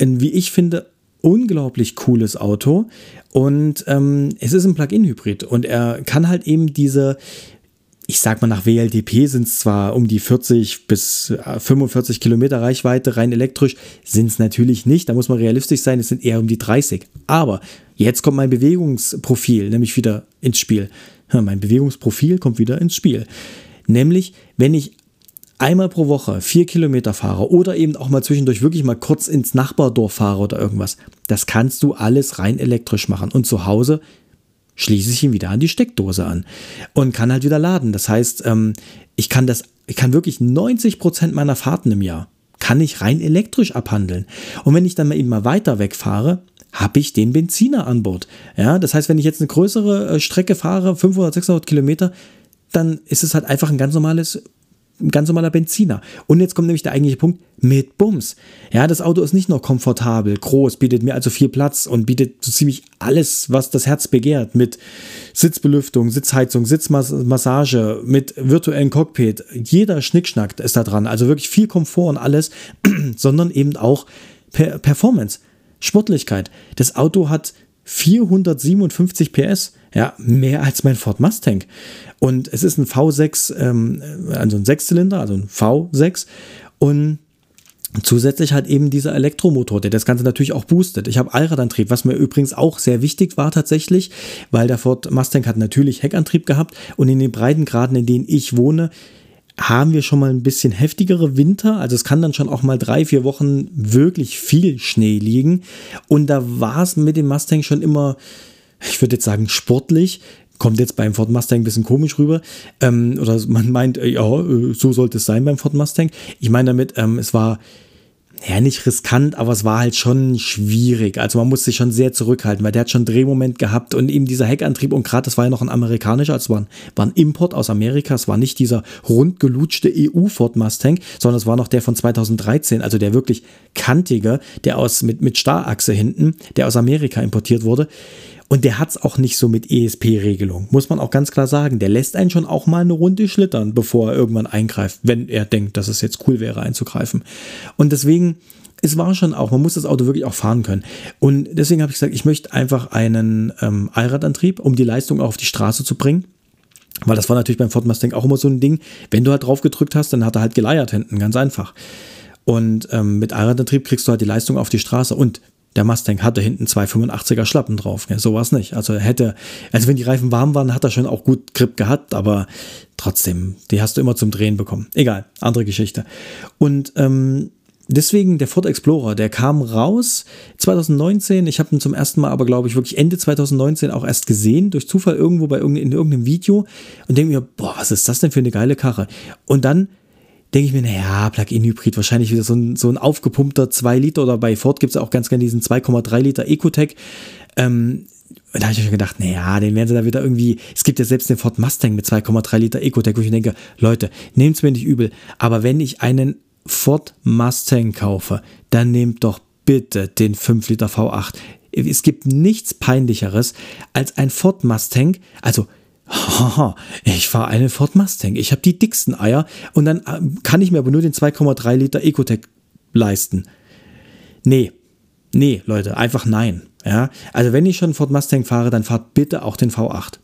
ein, wie ich finde, unglaublich cooles Auto und ähm, es ist ein Plug-in-Hybrid und er kann halt eben diese, ich sag mal nach WLTP sind es zwar um die 40 bis 45 äh, Kilometer Reichweite rein elektrisch, sind es natürlich nicht, da muss man realistisch sein, es sind eher um die 30. Aber jetzt kommt mein Bewegungsprofil nämlich wieder ins Spiel. Ja, mein Bewegungsprofil kommt wieder ins Spiel. Nämlich, wenn ich einmal pro Woche vier Kilometer fahre oder eben auch mal zwischendurch wirklich mal kurz ins Nachbardorf fahre oder irgendwas, das kannst du alles rein elektrisch machen. Und zu Hause schließe ich ihn wieder an die Steckdose an und kann halt wieder laden. Das heißt, ähm, ich kann das, ich kann wirklich 90 Prozent meiner Fahrten im Jahr kann ich rein elektrisch abhandeln. Und wenn ich dann mal eben mal weiter wegfahre, habe ich den Benziner an Bord. Ja, das heißt, wenn ich jetzt eine größere äh, Strecke fahre, 500, 600 Kilometer, dann ist es halt einfach ein ganz normales ganz normaler Benziner. Und jetzt kommt nämlich der eigentliche Punkt mit Bums. Ja, das Auto ist nicht nur komfortabel, groß, bietet mir also viel Platz und bietet so ziemlich alles, was das Herz begehrt, mit Sitzbelüftung, Sitzheizung, Sitzmassage, mit virtuellen Cockpit. Jeder Schnickschnack ist da dran. Also wirklich viel Komfort und alles, sondern eben auch per Performance, Sportlichkeit. Das Auto hat 457 PS. Ja, mehr als mein Ford Mustang. Und es ist ein V6, ähm, also ein Sechszylinder, also ein V6. Und Zusätzlich halt eben dieser Elektromotor, der das Ganze natürlich auch boostet. Ich habe Allradantrieb, was mir übrigens auch sehr wichtig war tatsächlich, weil der Ford Mustang hat natürlich Heckantrieb gehabt und in den Breitengraden, in denen ich wohne, haben wir schon mal ein bisschen heftigere Winter. Also es kann dann schon auch mal drei, vier Wochen wirklich viel Schnee liegen. Und da war es mit dem Mustang schon immer, ich würde jetzt sagen, sportlich. Kommt jetzt beim Ford Mustang ein bisschen komisch rüber. Ähm, oder man meint, äh, ja, äh, so sollte es sein beim Ford Mustang. Ich meine damit, ähm, es war ja, nicht riskant, aber es war halt schon schwierig. Also man musste sich schon sehr zurückhalten, weil der hat schon Drehmoment gehabt und eben dieser Heckantrieb und gerade das war ja noch ein amerikanischer, also war ein, war ein Import aus Amerika, es war nicht dieser rundgelutschte EU-Ford Mustang, sondern es war noch der von 2013, also der wirklich kantige, der aus mit, mit Starachse hinten, der aus Amerika importiert wurde. Und der hat es auch nicht so mit ESP-Regelung, muss man auch ganz klar sagen. Der lässt einen schon auch mal eine Runde schlittern, bevor er irgendwann eingreift, wenn er denkt, dass es jetzt cool wäre einzugreifen. Und deswegen, es war schon auch, man muss das Auto wirklich auch fahren können. Und deswegen habe ich gesagt, ich möchte einfach einen ähm, Allradantrieb, um die Leistung auch auf die Straße zu bringen. Weil das war natürlich beim Ford Mustang auch immer so ein Ding. Wenn du halt drauf gedrückt hast, dann hat er halt geleiert hinten, ganz einfach. Und ähm, mit Allradantrieb kriegst du halt die Leistung auf die Straße. Und der Mustang hatte hinten zwei 85er Schlappen drauf. Ja, so es nicht. Also hätte, also wenn die Reifen warm waren, hat er schon auch gut Grip gehabt, aber trotzdem, die hast du immer zum Drehen bekommen. Egal, andere Geschichte. Und ähm, deswegen der Ford Explorer, der kam raus 2019. Ich habe ihn zum ersten Mal aber, glaube ich, wirklich Ende 2019 auch erst gesehen, durch Zufall irgendwo bei irgendein, in irgendeinem Video und denke mir, boah, was ist das denn für eine geile Karre? Und dann denke ich mir, naja, Plug-in-Hybrid, wahrscheinlich wieder so ein, so ein aufgepumpter 2 Liter oder bei Ford gibt es auch ganz gerne diesen 2,3 Liter Ecotec. Ähm, da habe ich mir gedacht, naja, den werden sie da wieder irgendwie. Es gibt ja selbst den Ford Mustang mit 2,3 Liter Ecotec, wo ich denke, Leute, nehmt es mir nicht übel, aber wenn ich einen Ford Mustang kaufe, dann nehmt doch bitte den 5 Liter V8. Es gibt nichts peinlicheres als ein Ford Mustang, also Haha, ich fahre einen Ford Mustang. Ich habe die dicksten Eier und dann äh, kann ich mir aber nur den 2,3 Liter Ecotec leisten. Nee, nee, Leute, einfach nein. Ja, also wenn ich schon Ford Mustang fahre, dann fahrt bitte auch den V8.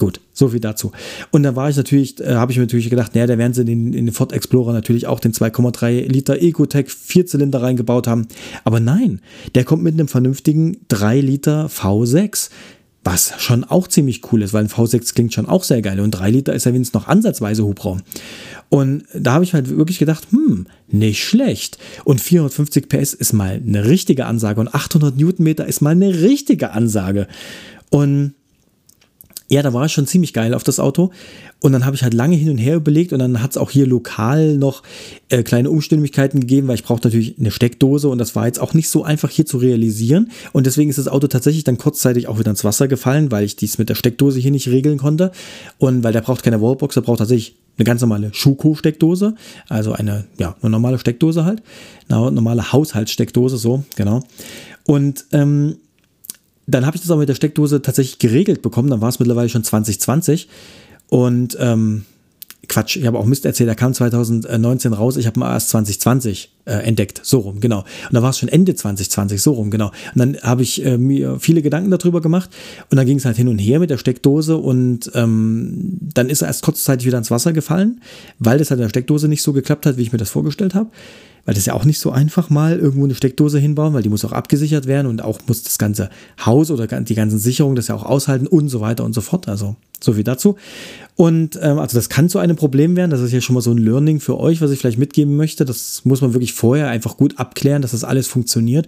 Gut, so viel dazu. Und dann war ich natürlich, äh, habe ich mir natürlich gedacht, naja, da werden sie in, in den Ford Explorer natürlich auch den 2,3 Liter Ecotec Vierzylinder reingebaut haben. Aber nein, der kommt mit einem vernünftigen 3 Liter V6. Was schon auch ziemlich cool ist, weil ein V6 klingt schon auch sehr geil und 3 Liter ist ja wenigstens noch ansatzweise Hubraum. Und da habe ich halt wirklich gedacht, hm, nicht schlecht. Und 450 PS ist mal eine richtige Ansage und 800 Newtonmeter ist mal eine richtige Ansage. Und ja, da war es schon ziemlich geil auf das Auto. Und dann habe ich halt lange hin und her überlegt und dann hat es auch hier lokal noch äh, kleine Umstimmigkeiten gegeben, weil ich brauchte natürlich eine Steckdose und das war jetzt auch nicht so einfach hier zu realisieren. Und deswegen ist das Auto tatsächlich dann kurzzeitig auch wieder ins Wasser gefallen, weil ich dies mit der Steckdose hier nicht regeln konnte. Und weil der braucht keine Wallbox, der braucht tatsächlich eine ganz normale Schuko-Steckdose, also eine, ja, eine normale Steckdose halt, eine normale Haushaltssteckdose, so, genau. Und ähm, dann habe ich das auch mit der Steckdose tatsächlich geregelt bekommen. Dann war es mittlerweile schon 2020. Und ähm, Quatsch, ich habe auch Mist erzählt, er kam 2019 raus, ich habe ihn erst 2020 äh, entdeckt, so rum, genau. Und da war es schon Ende 2020, so rum, genau. Und dann habe ich äh, mir viele Gedanken darüber gemacht und dann ging es halt hin und her mit der Steckdose und ähm, dann ist er erst kurzzeitig wieder ins Wasser gefallen, weil das halt in der Steckdose nicht so geklappt hat, wie ich mir das vorgestellt habe weil das ist ja auch nicht so einfach mal irgendwo eine Steckdose hinbauen, weil die muss auch abgesichert werden und auch muss das ganze Haus oder die ganzen Sicherungen das ja auch aushalten und so weiter und so fort. Also so viel dazu. Und ähm, also das kann zu einem Problem werden. Das ist ja schon mal so ein Learning für euch, was ich vielleicht mitgeben möchte. Das muss man wirklich vorher einfach gut abklären, dass das alles funktioniert.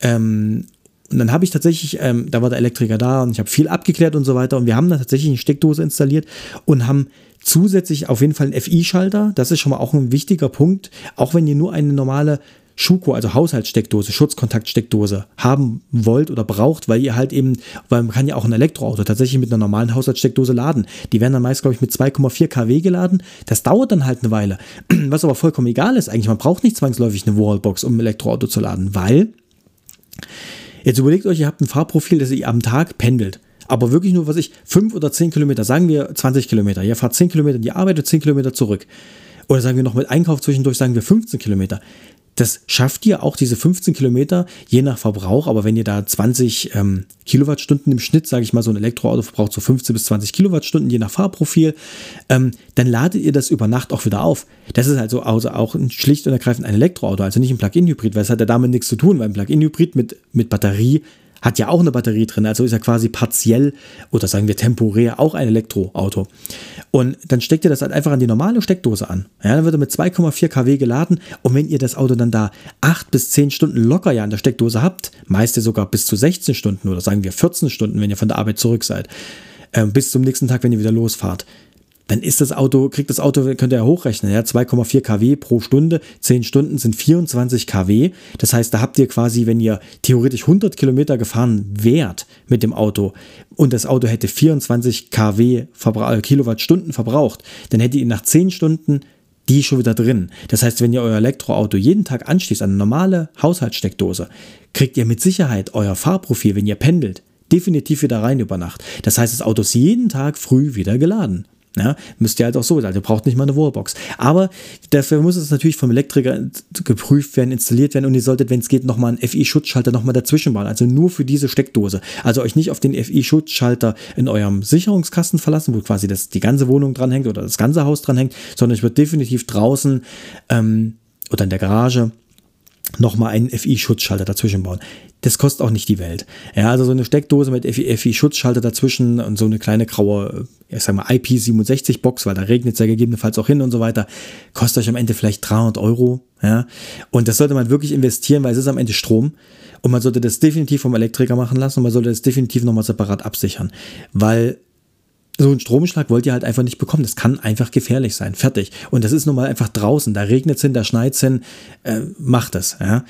Ähm, und dann habe ich tatsächlich, ähm, da war der Elektriker da und ich habe viel abgeklärt und so weiter. Und wir haben dann tatsächlich eine Steckdose installiert und haben zusätzlich auf jeden Fall einen FI-Schalter. Das ist schon mal auch ein wichtiger Punkt. Auch wenn ihr nur eine normale Schuko, also Haushaltssteckdose, Schutzkontaktsteckdose haben wollt oder braucht, weil ihr halt eben, weil man kann ja auch ein Elektroauto tatsächlich mit einer normalen Haushaltssteckdose laden. Die werden dann meist, glaube ich, mit 2,4 kW geladen. Das dauert dann halt eine Weile. Was aber vollkommen egal ist eigentlich. Man braucht nicht zwangsläufig eine Wallbox, um ein Elektroauto zu laden, weil jetzt überlegt euch, ihr habt ein Fahrprofil, das ihr am Tag pendelt aber wirklich nur, was ich, fünf oder zehn Kilometer, sagen wir 20 Kilometer. Ihr fahrt zehn Kilometer in die Arbeit und zehn Kilometer zurück. Oder sagen wir noch mit Einkauf zwischendurch, sagen wir 15 Kilometer. Das schafft ihr auch diese 15 Kilometer, je nach Verbrauch, aber wenn ihr da 20 ähm, Kilowattstunden im Schnitt, sage ich mal, so ein Elektroauto verbraucht so 15 bis 20 Kilowattstunden, je nach Fahrprofil, ähm, dann ladet ihr das über Nacht auch wieder auf. Das ist also, auch schlicht und ergreifend ein Elektroauto, also nicht ein Plug-in-Hybrid, weil es hat ja damit nichts zu tun, weil ein Plug-in-Hybrid mit, mit Batterie hat ja auch eine Batterie drin, also ist ja quasi partiell oder sagen wir temporär auch ein Elektroauto. Und dann steckt ihr das halt einfach an die normale Steckdose an. Ja, dann wird er mit 2,4 kW geladen und wenn ihr das Auto dann da 8 bis 10 Stunden locker ja an der Steckdose habt, meist sogar bis zu 16 Stunden oder sagen wir 14 Stunden, wenn ihr von der Arbeit zurück seid, äh, bis zum nächsten Tag, wenn ihr wieder losfahrt, dann ist das Auto, kriegt das Auto, könnt ihr ja hochrechnen, ja, 2,4 kW pro Stunde, 10 Stunden sind 24 kW. Das heißt, da habt ihr quasi, wenn ihr theoretisch 100 Kilometer gefahren wärt mit dem Auto und das Auto hätte 24 kW Verbra äh, Kilowattstunden verbraucht, dann hättet ihr nach 10 Stunden die schon wieder drin. Das heißt, wenn ihr euer Elektroauto jeden Tag anschließt an eine normale Haushaltssteckdose, kriegt ihr mit Sicherheit euer Fahrprofil, wenn ihr pendelt, definitiv wieder rein über Nacht. Das heißt, das Auto ist jeden Tag früh wieder geladen. Ja, müsst ihr halt auch so sein. Ihr braucht nicht mal eine Wallbox. Aber dafür muss es natürlich vom Elektriker geprüft werden, installiert werden und ihr solltet, wenn es geht, nochmal einen FI-Schutzschalter nochmal dazwischen bauen. Also nur für diese Steckdose. Also euch nicht auf den FI-Schutzschalter in eurem Sicherungskasten verlassen, wo quasi das, die ganze Wohnung dranhängt oder das ganze Haus dranhängt, sondern ich würde definitiv draußen ähm, oder in der Garage nochmal einen FI-Schutzschalter dazwischen bauen. Das kostet auch nicht die Welt. Ja, also so eine Steckdose mit FI-Schutzschalter dazwischen und so eine kleine graue, ich sag mal, IP67-Box, weil da regnet es ja gegebenenfalls auch hin und so weiter, kostet euch am Ende vielleicht 300 Euro. Ja, und das sollte man wirklich investieren, weil es ist am Ende Strom und man sollte das definitiv vom Elektriker machen lassen und man sollte das definitiv nochmal separat absichern, weil so einen Stromschlag wollt ihr halt einfach nicht bekommen. Das kann einfach gefährlich sein. Fertig. Und das ist nun mal einfach draußen. Da regnet es hin, da schneit es hin. Äh, macht es. Ja.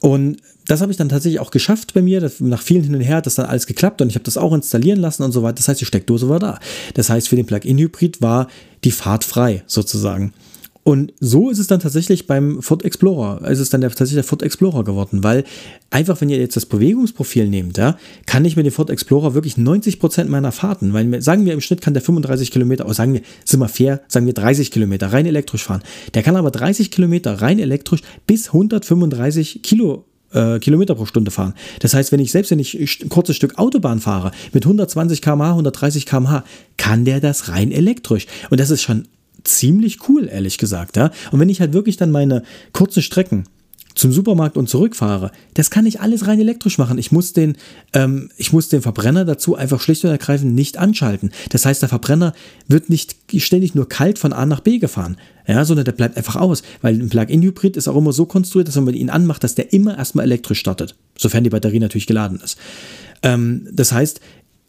Und das habe ich dann tatsächlich auch geschafft bei mir. nach vielen hin und her hat das dann alles geklappt und ich habe das auch installieren lassen und so weiter. Das heißt, die Steckdose war da. Das heißt, für den Plug-in-Hybrid war die Fahrt frei sozusagen. Und so ist es dann tatsächlich beim Ford Explorer, ist es dann der, tatsächlich der Ford Explorer geworden, weil einfach, wenn ihr jetzt das Bewegungsprofil nehmt, ja, kann ich mit dem Ford Explorer wirklich 90 Prozent meiner Fahrten, weil sagen wir im Schnitt kann der 35 Kilometer, oder sagen wir, sind wir fair, sagen wir 30 Kilometer rein elektrisch fahren. Der kann aber 30 Kilometer rein elektrisch bis 135 Kilo äh, Kilometer pro Stunde fahren. Das heißt, wenn ich selbst wenn ich ein kurzes Stück Autobahn fahre mit 120 km/h, 130 km/h, kann der das rein elektrisch. Und das ist schon ziemlich cool, ehrlich gesagt. Ja? Und wenn ich halt wirklich dann meine kurzen Strecken zum Supermarkt und zurückfahre, das kann ich alles rein elektrisch machen. Ich muss den, ähm, ich muss den Verbrenner dazu einfach schlicht und ergreifend nicht anschalten. Das heißt, der Verbrenner wird nicht ständig nur kalt von A nach B gefahren, ja, sondern der bleibt einfach aus, weil ein Plug-in-Hybrid ist auch immer so konstruiert, dass wenn man ihn anmacht, dass der immer erstmal elektrisch startet, sofern die Batterie natürlich geladen ist. Ähm, das heißt,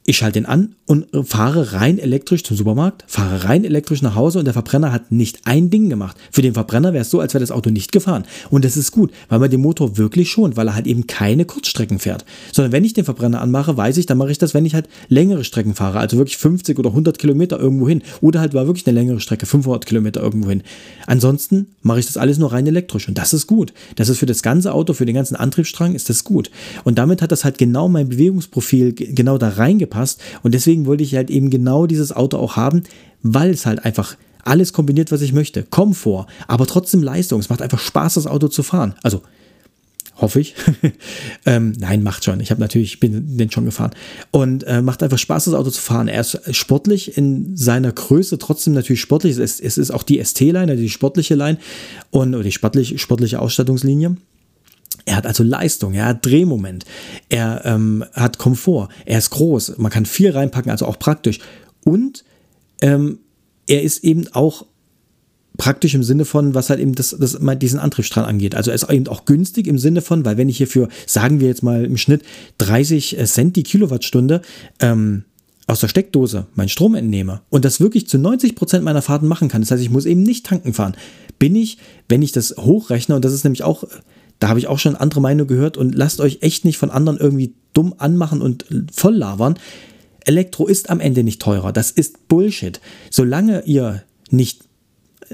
ich schalte ihn an und fahre rein elektrisch zum Supermarkt, fahre rein elektrisch nach Hause und der Verbrenner hat nicht ein Ding gemacht. Für den Verbrenner wäre es so, als wäre das Auto nicht gefahren. Und das ist gut, weil man den Motor wirklich schont, weil er halt eben keine Kurzstrecken fährt. Sondern wenn ich den Verbrenner anmache, weiß ich, dann mache ich das, wenn ich halt längere Strecken fahre, also wirklich 50 oder 100 Kilometer irgendwo hin. Oder halt war wirklich eine längere Strecke, 500 Kilometer irgendwo hin. Ansonsten mache ich das alles nur rein elektrisch und das ist gut. Das ist für das ganze Auto, für den ganzen Antriebsstrang ist das gut. Und damit hat das halt genau mein Bewegungsprofil genau da reingepasst gepasst. Und deswegen wollte ich halt eben genau dieses Auto auch haben, weil es halt einfach alles kombiniert, was ich möchte. Komfort, aber trotzdem Leistung. Es macht einfach Spaß, das Auto zu fahren. Also hoffe ich. ähm, nein, macht schon. Ich habe natürlich, bin den schon gefahren. Und äh, macht einfach Spaß, das Auto zu fahren. Er ist sportlich in seiner Größe, trotzdem natürlich sportlich. Es, es ist auch die ST-Line, die sportliche Line und oder die sportliche, sportliche Ausstattungslinie. Er hat also Leistung, er hat Drehmoment, er ähm, hat Komfort, er ist groß, man kann viel reinpacken, also auch praktisch. Und ähm, er ist eben auch praktisch im Sinne von, was halt eben das, das, diesen Antriebsstrang angeht. Also er ist eben auch günstig im Sinne von, weil wenn ich hier für, sagen wir jetzt mal im Schnitt 30 Cent die Kilowattstunde ähm, aus der Steckdose meinen Strom entnehme und das wirklich zu 90 Prozent meiner Fahrten machen kann, das heißt, ich muss eben nicht tanken fahren, bin ich, wenn ich das hochrechne, und das ist nämlich auch da habe ich auch schon andere Meinungen gehört und lasst euch echt nicht von anderen irgendwie dumm anmachen und voll labern. Elektro ist am Ende nicht teurer. Das ist Bullshit. Solange ihr nicht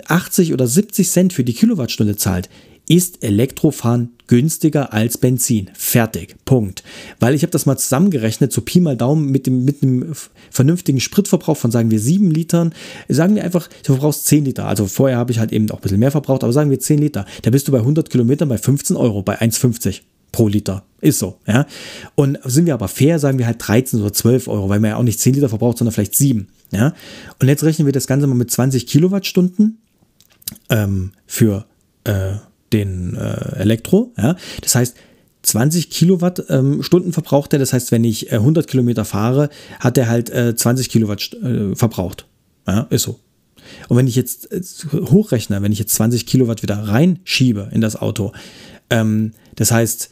80 oder 70 Cent für die Kilowattstunde zahlt, ist Elektrofahren günstiger als Benzin. Fertig. Punkt. Weil ich habe das mal zusammengerechnet, so Pi mal Daumen mit dem, mit einem vernünftigen Spritverbrauch von, sagen wir, 7 Litern. Sagen wir einfach, du verbrauchst 10 Liter. Also vorher habe ich halt eben auch ein bisschen mehr verbraucht, aber sagen wir 10 Liter. Da bist du bei 100 Kilometern bei 15 Euro, bei 1,50 pro Liter. Ist so, ja. Und sind wir aber fair, sagen wir halt 13 oder 12 Euro, weil man ja auch nicht 10 Liter verbraucht, sondern vielleicht 7. Ja. Und jetzt rechnen wir das Ganze mal mit 20 Kilowattstunden ähm, für äh, den äh, Elektro. Ja? Das heißt, 20 Kilowattstunden ähm, verbraucht er. Das heißt, wenn ich äh, 100 Kilometer fahre, hat er halt äh, 20 Kilowatt äh, verbraucht. Ja, ist so. Und wenn ich jetzt äh, hochrechne, wenn ich jetzt 20 Kilowatt wieder reinschiebe in das Auto, ähm, das heißt,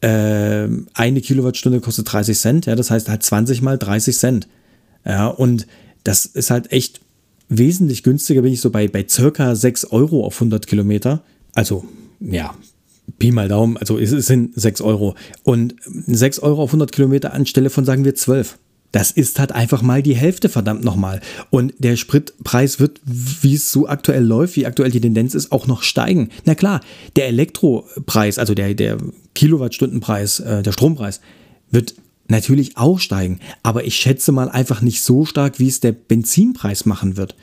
äh, eine Kilowattstunde kostet 30 Cent. Ja, das heißt halt 20 mal 30 Cent. Ja, und das ist halt echt wesentlich günstiger. Bin ich so bei, bei circa 6 Euro auf 100 Kilometer. Also, ja, Pi mal Daumen, also es sind 6 Euro. Und 6 Euro auf 100 Kilometer anstelle von, sagen wir, 12. Das ist halt einfach mal die Hälfte, verdammt nochmal. Und der Spritpreis wird, wie es so aktuell läuft, wie aktuell die Tendenz ist, auch noch steigen. Na klar, der Elektropreis, also der, der Kilowattstundenpreis, äh, der Strompreis, wird natürlich auch steigen. Aber ich schätze mal einfach nicht so stark, wie es der Benzinpreis machen wird.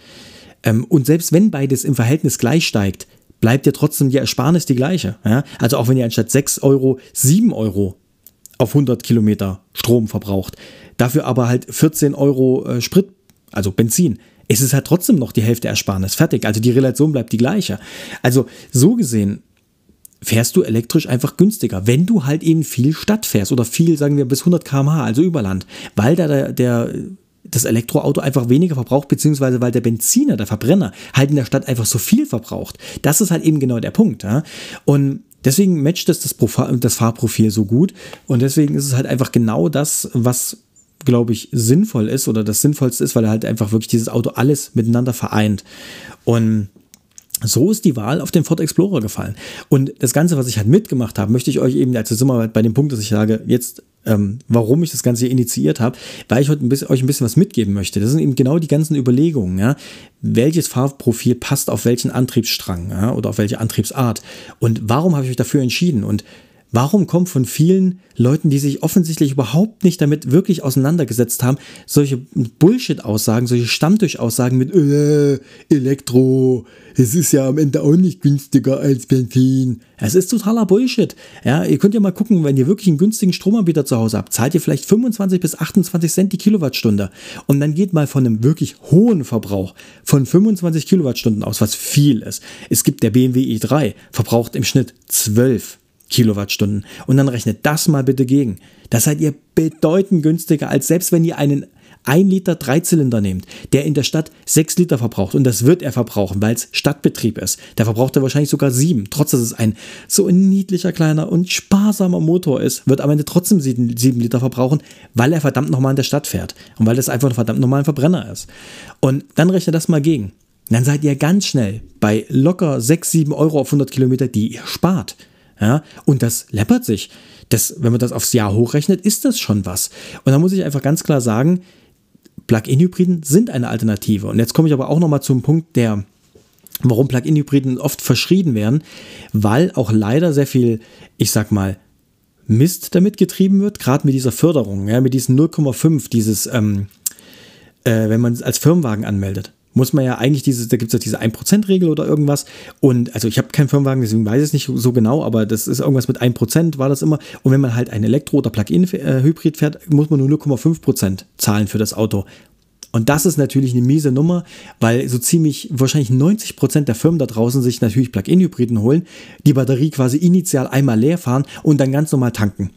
Ähm, und selbst wenn beides im Verhältnis gleich steigt, bleibt ja trotzdem die Ersparnis die gleiche. Ja? Also auch wenn ihr anstatt 6 Euro 7 Euro auf 100 Kilometer Strom verbraucht, dafür aber halt 14 Euro äh, Sprit, also Benzin, ist es halt trotzdem noch die Hälfte Ersparnis. Fertig. Also die Relation bleibt die gleiche. Also so gesehen fährst du elektrisch einfach günstiger, wenn du halt eben viel Stadt fährst oder viel, sagen wir, bis 100 km/h, also Überland, weil da der, der das Elektroauto einfach weniger verbraucht, beziehungsweise weil der Benziner, der Verbrenner, halt in der Stadt einfach so viel verbraucht. Das ist halt eben genau der Punkt. Ja? Und deswegen matcht das, das, das Fahrprofil so gut. Und deswegen ist es halt einfach genau das, was glaube ich, sinnvoll ist oder das Sinnvollste ist, weil er halt einfach wirklich dieses Auto alles miteinander vereint. Und so ist die Wahl auf den Ford Explorer gefallen. Und das Ganze, was ich halt mitgemacht habe, möchte ich euch eben, also sind wir bei dem Punkt, dass ich sage, jetzt, ähm, warum ich das Ganze hier initiiert habe, weil ich heute ein bisschen, euch ein bisschen was mitgeben möchte. Das sind eben genau die ganzen Überlegungen, ja. Welches Fahrprofil passt auf welchen Antriebsstrang ja, oder auf welche Antriebsart? Und warum habe ich mich dafür entschieden? Und Warum kommt von vielen Leuten, die sich offensichtlich überhaupt nicht damit wirklich auseinandergesetzt haben, solche Bullshit-Aussagen, solche Stammtisch-Aussagen mit äh, Elektro, es ist ja am Ende auch nicht günstiger als Benzin. Es ist totaler Bullshit. Ja, ihr könnt ja mal gucken, wenn ihr wirklich einen günstigen Stromanbieter zu Hause habt, zahlt ihr vielleicht 25 bis 28 Cent die Kilowattstunde. Und dann geht mal von einem wirklich hohen Verbrauch von 25 Kilowattstunden aus, was viel ist. Es gibt der BMW i3, verbraucht im Schnitt 12 Kilowattstunden. Und dann rechnet das mal bitte gegen. Das seid ihr bedeutend günstiger, als selbst wenn ihr einen 1 Liter Dreizylinder nehmt, der in der Stadt 6 Liter verbraucht. Und das wird er verbrauchen, weil es Stadtbetrieb ist. Da verbraucht er wahrscheinlich sogar 7. Trotz dass es ein so ein niedlicher, kleiner und sparsamer Motor ist, wird am Ende trotzdem 7, 7 Liter verbrauchen, weil er verdammt nochmal in der Stadt fährt. Und weil das einfach ein verdammt normal Verbrenner ist. Und dann rechnet das mal gegen. Dann seid ihr ganz schnell bei locker 6, 7 Euro auf 100 Kilometer, die ihr spart. Ja, und das läppert sich. Das, wenn man das aufs Jahr hochrechnet, ist das schon was. Und da muss ich einfach ganz klar sagen, Plug-in-Hybriden sind eine Alternative. Und jetzt komme ich aber auch nochmal zum Punkt, der, warum Plug-in-Hybriden oft verschrieben werden, weil auch leider sehr viel, ich sag mal, Mist damit getrieben wird, gerade mit dieser Förderung, ja, mit diesen 0,5, dieses, ähm, äh, wenn man es als Firmenwagen anmeldet muss man ja eigentlich diese, da gibt es ja diese 1%-Regel oder irgendwas. Und also ich habe keinen Firmenwagen, deswegen weiß ich es nicht so genau, aber das ist irgendwas mit 1% war das immer. Und wenn man halt ein Elektro- oder Plug-in-Hybrid fährt, muss man nur 0,5% zahlen für das Auto. Und das ist natürlich eine miese Nummer, weil so ziemlich wahrscheinlich 90% der Firmen da draußen sich natürlich Plug-in-Hybriden holen, die Batterie quasi initial einmal leer fahren und dann ganz normal tanken.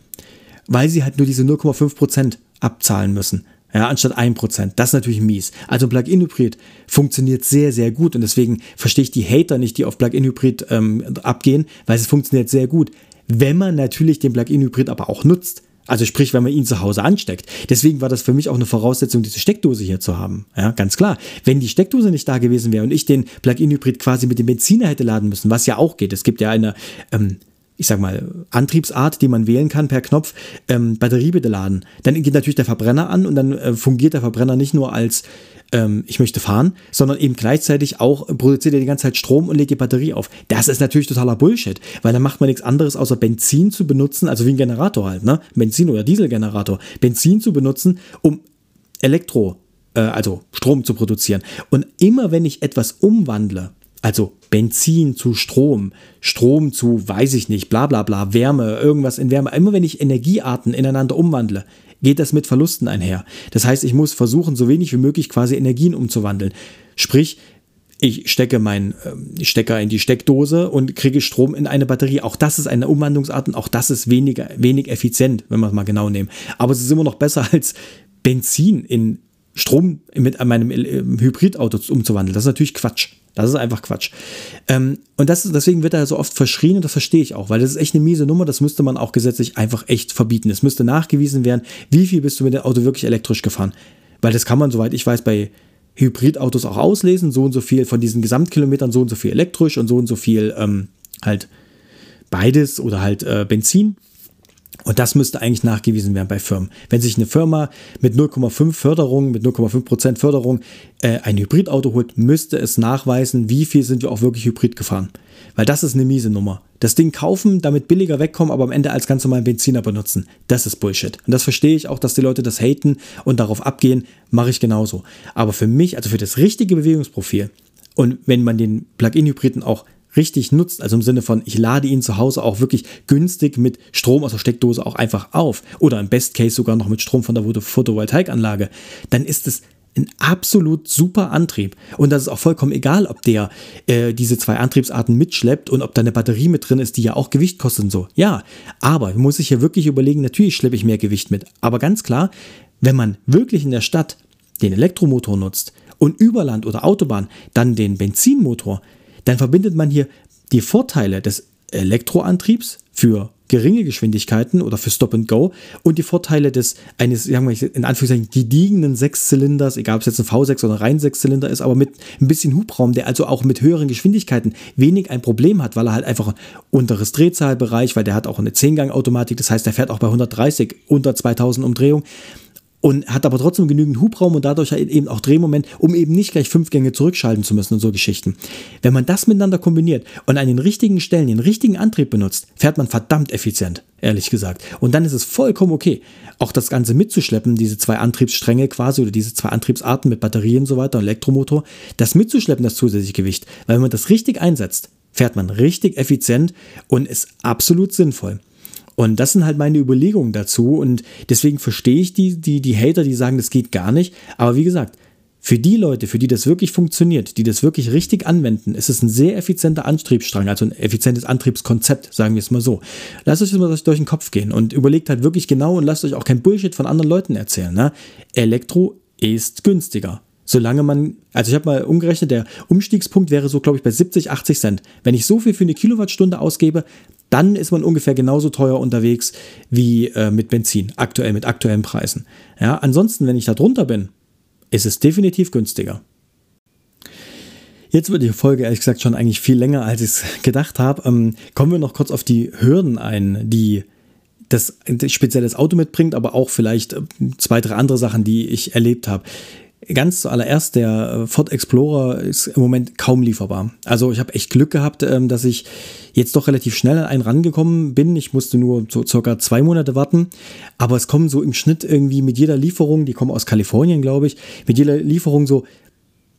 Weil sie halt nur diese 0,5% abzahlen müssen ja, anstatt 1%. Das ist natürlich mies. Also Plug-in-Hybrid funktioniert sehr, sehr gut und deswegen verstehe ich die Hater nicht, die auf Plug-in-Hybrid ähm, abgehen, weil es funktioniert sehr gut. Wenn man natürlich den Plug-in-Hybrid aber auch nutzt. Also sprich, wenn man ihn zu Hause ansteckt. Deswegen war das für mich auch eine Voraussetzung, diese Steckdose hier zu haben. Ja, ganz klar. Wenn die Steckdose nicht da gewesen wäre und ich den Plug-in-Hybrid quasi mit dem Benziner hätte laden müssen, was ja auch geht. Es gibt ja eine ähm, ich sag mal, Antriebsart, die man wählen kann per Knopf, ähm, Batterie bitte laden. Dann geht natürlich der Verbrenner an und dann äh, fungiert der Verbrenner nicht nur als ähm, ich möchte fahren, sondern eben gleichzeitig auch produziert er die ganze Zeit Strom und legt die Batterie auf. Das ist natürlich totaler Bullshit, weil dann macht man nichts anderes, außer Benzin zu benutzen, also wie ein Generator halt, ne? Benzin- oder Dieselgenerator. Benzin zu benutzen, um Elektro, äh, also Strom zu produzieren. Und immer wenn ich etwas umwandle, also Benzin zu Strom, Strom zu, weiß ich nicht, bla bla bla, Wärme, irgendwas in Wärme. Immer wenn ich Energiearten ineinander umwandle, geht das mit Verlusten einher. Das heißt, ich muss versuchen, so wenig wie möglich quasi Energien umzuwandeln. Sprich, ich stecke meinen äh, Stecker in die Steckdose und kriege Strom in eine Batterie. Auch das ist eine Umwandlungsart und auch das ist weniger, wenig effizient, wenn wir es mal genau nehmen. Aber es ist immer noch besser als Benzin in Strom mit meinem Hybridauto umzuwandeln. Das ist natürlich Quatsch. Das ist einfach Quatsch. Ähm, und das ist, deswegen wird er so oft verschrien und das verstehe ich auch, weil das ist echt eine miese Nummer. Das müsste man auch gesetzlich einfach echt verbieten. Es müsste nachgewiesen werden, wie viel bist du mit dem Auto wirklich elektrisch gefahren. Weil das kann man, soweit ich weiß, bei Hybridautos auch auslesen. So und so viel von diesen Gesamtkilometern, so und so viel elektrisch und so und so viel ähm, halt beides oder halt äh, Benzin. Und das müsste eigentlich nachgewiesen werden bei Firmen. Wenn sich eine Firma mit 0,5 Förderung, mit 0,5 Prozent Förderung äh, ein Hybridauto holt, müsste es nachweisen, wie viel sind wir auch wirklich Hybrid gefahren. Weil das ist eine miese Nummer. Das Ding kaufen, damit billiger wegkommen, aber am Ende als ganz normalen Benziner benutzen. Das ist Bullshit. Und das verstehe ich auch, dass die Leute das haten und darauf abgehen, mache ich genauso. Aber für mich, also für das richtige Bewegungsprofil und wenn man den Plug-in-Hybriden auch richtig nutzt, also im Sinne von, ich lade ihn zu Hause auch wirklich günstig mit Strom aus der Steckdose auch einfach auf oder im Best Case sogar noch mit Strom von der Photovoltaikanlage, dann ist es ein absolut super Antrieb. Und das ist auch vollkommen egal, ob der äh, diese zwei Antriebsarten mitschleppt und ob da eine Batterie mit drin ist, die ja auch Gewicht kostet und so. Ja, aber muss ich ja wirklich überlegen, natürlich schleppe ich mehr Gewicht mit. Aber ganz klar, wenn man wirklich in der Stadt den Elektromotor nutzt und über Land oder Autobahn dann den Benzinmotor, dann verbindet man hier die Vorteile des Elektroantriebs für geringe Geschwindigkeiten oder für Stop and Go und die Vorteile des eines, sagen wir in Anführungszeichen, gediegenen Sechszylinders, egal ob es jetzt ein V6 oder ein rein Sechszylinder ist, aber mit ein bisschen Hubraum, der also auch mit höheren Geschwindigkeiten wenig ein Problem hat, weil er halt einfach ein unteres Drehzahlbereich, weil der hat auch eine 10-Gang-Automatik, das heißt, der fährt auch bei 130 unter 2000 Umdrehungen und hat aber trotzdem genügend Hubraum und dadurch halt eben auch Drehmoment, um eben nicht gleich fünf Gänge zurückschalten zu müssen und so Geschichten. Wenn man das miteinander kombiniert und an den richtigen Stellen den richtigen Antrieb benutzt, fährt man verdammt effizient, ehrlich gesagt. Und dann ist es vollkommen okay, auch das Ganze mitzuschleppen, diese zwei Antriebsstränge quasi oder diese zwei Antriebsarten mit Batterien und so weiter, Elektromotor, das mitzuschleppen, das zusätzliche Gewicht. Weil wenn man das richtig einsetzt, fährt man richtig effizient und ist absolut sinnvoll. Und das sind halt meine Überlegungen dazu. Und deswegen verstehe ich die, die, die Hater, die sagen, das geht gar nicht. Aber wie gesagt, für die Leute, für die das wirklich funktioniert, die das wirklich richtig anwenden, ist es ein sehr effizienter Antriebsstrang, also ein effizientes Antriebskonzept, sagen wir es mal so. Lasst euch das mal durch den Kopf gehen und überlegt halt wirklich genau und lasst euch auch kein Bullshit von anderen Leuten erzählen. Ne? Elektro ist günstiger. Solange man, also ich habe mal umgerechnet, der Umstiegspunkt wäre so, glaube ich, bei 70, 80 Cent. Wenn ich so viel für eine Kilowattstunde ausgebe, dann ist man ungefähr genauso teuer unterwegs wie äh, mit Benzin, aktuell mit aktuellen Preisen. Ja, ansonsten, wenn ich da drunter bin, ist es definitiv günstiger. Jetzt wird die Folge ehrlich gesagt schon eigentlich viel länger, als ich es gedacht habe. Ähm, kommen wir noch kurz auf die Hürden ein, die das, spezielles Auto mitbringt, aber auch vielleicht äh, zwei, drei andere Sachen, die ich erlebt habe. Ganz zuallererst, der äh, Ford Explorer ist im Moment kaum lieferbar. Also ich habe echt Glück gehabt, ähm, dass ich jetzt doch relativ schnell an einen rangekommen bin. Ich musste nur so circa zwei Monate warten. Aber es kommen so im Schnitt irgendwie mit jeder Lieferung, die kommen aus Kalifornien, glaube ich, mit jeder Lieferung so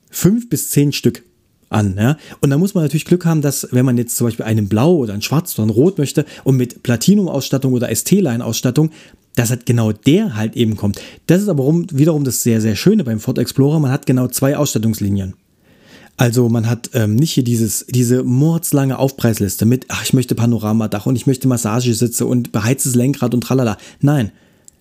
fünf bis zehn Stück an. Ja? Und da muss man natürlich Glück haben, dass wenn man jetzt zum Beispiel einen Blau oder einen Schwarz oder einen Rot möchte und mit Platinum-Ausstattung oder ST-Line-Ausstattung, dass halt genau der halt eben kommt. Das ist aber wiederum das sehr, sehr Schöne beim Ford Explorer. Man hat genau zwei Ausstattungslinien. Also man hat ähm, nicht hier dieses, diese mordslange Aufpreisliste mit, ach, ich möchte Panoramadach und ich möchte Massagesitze und beheiztes Lenkrad und tralala. Nein,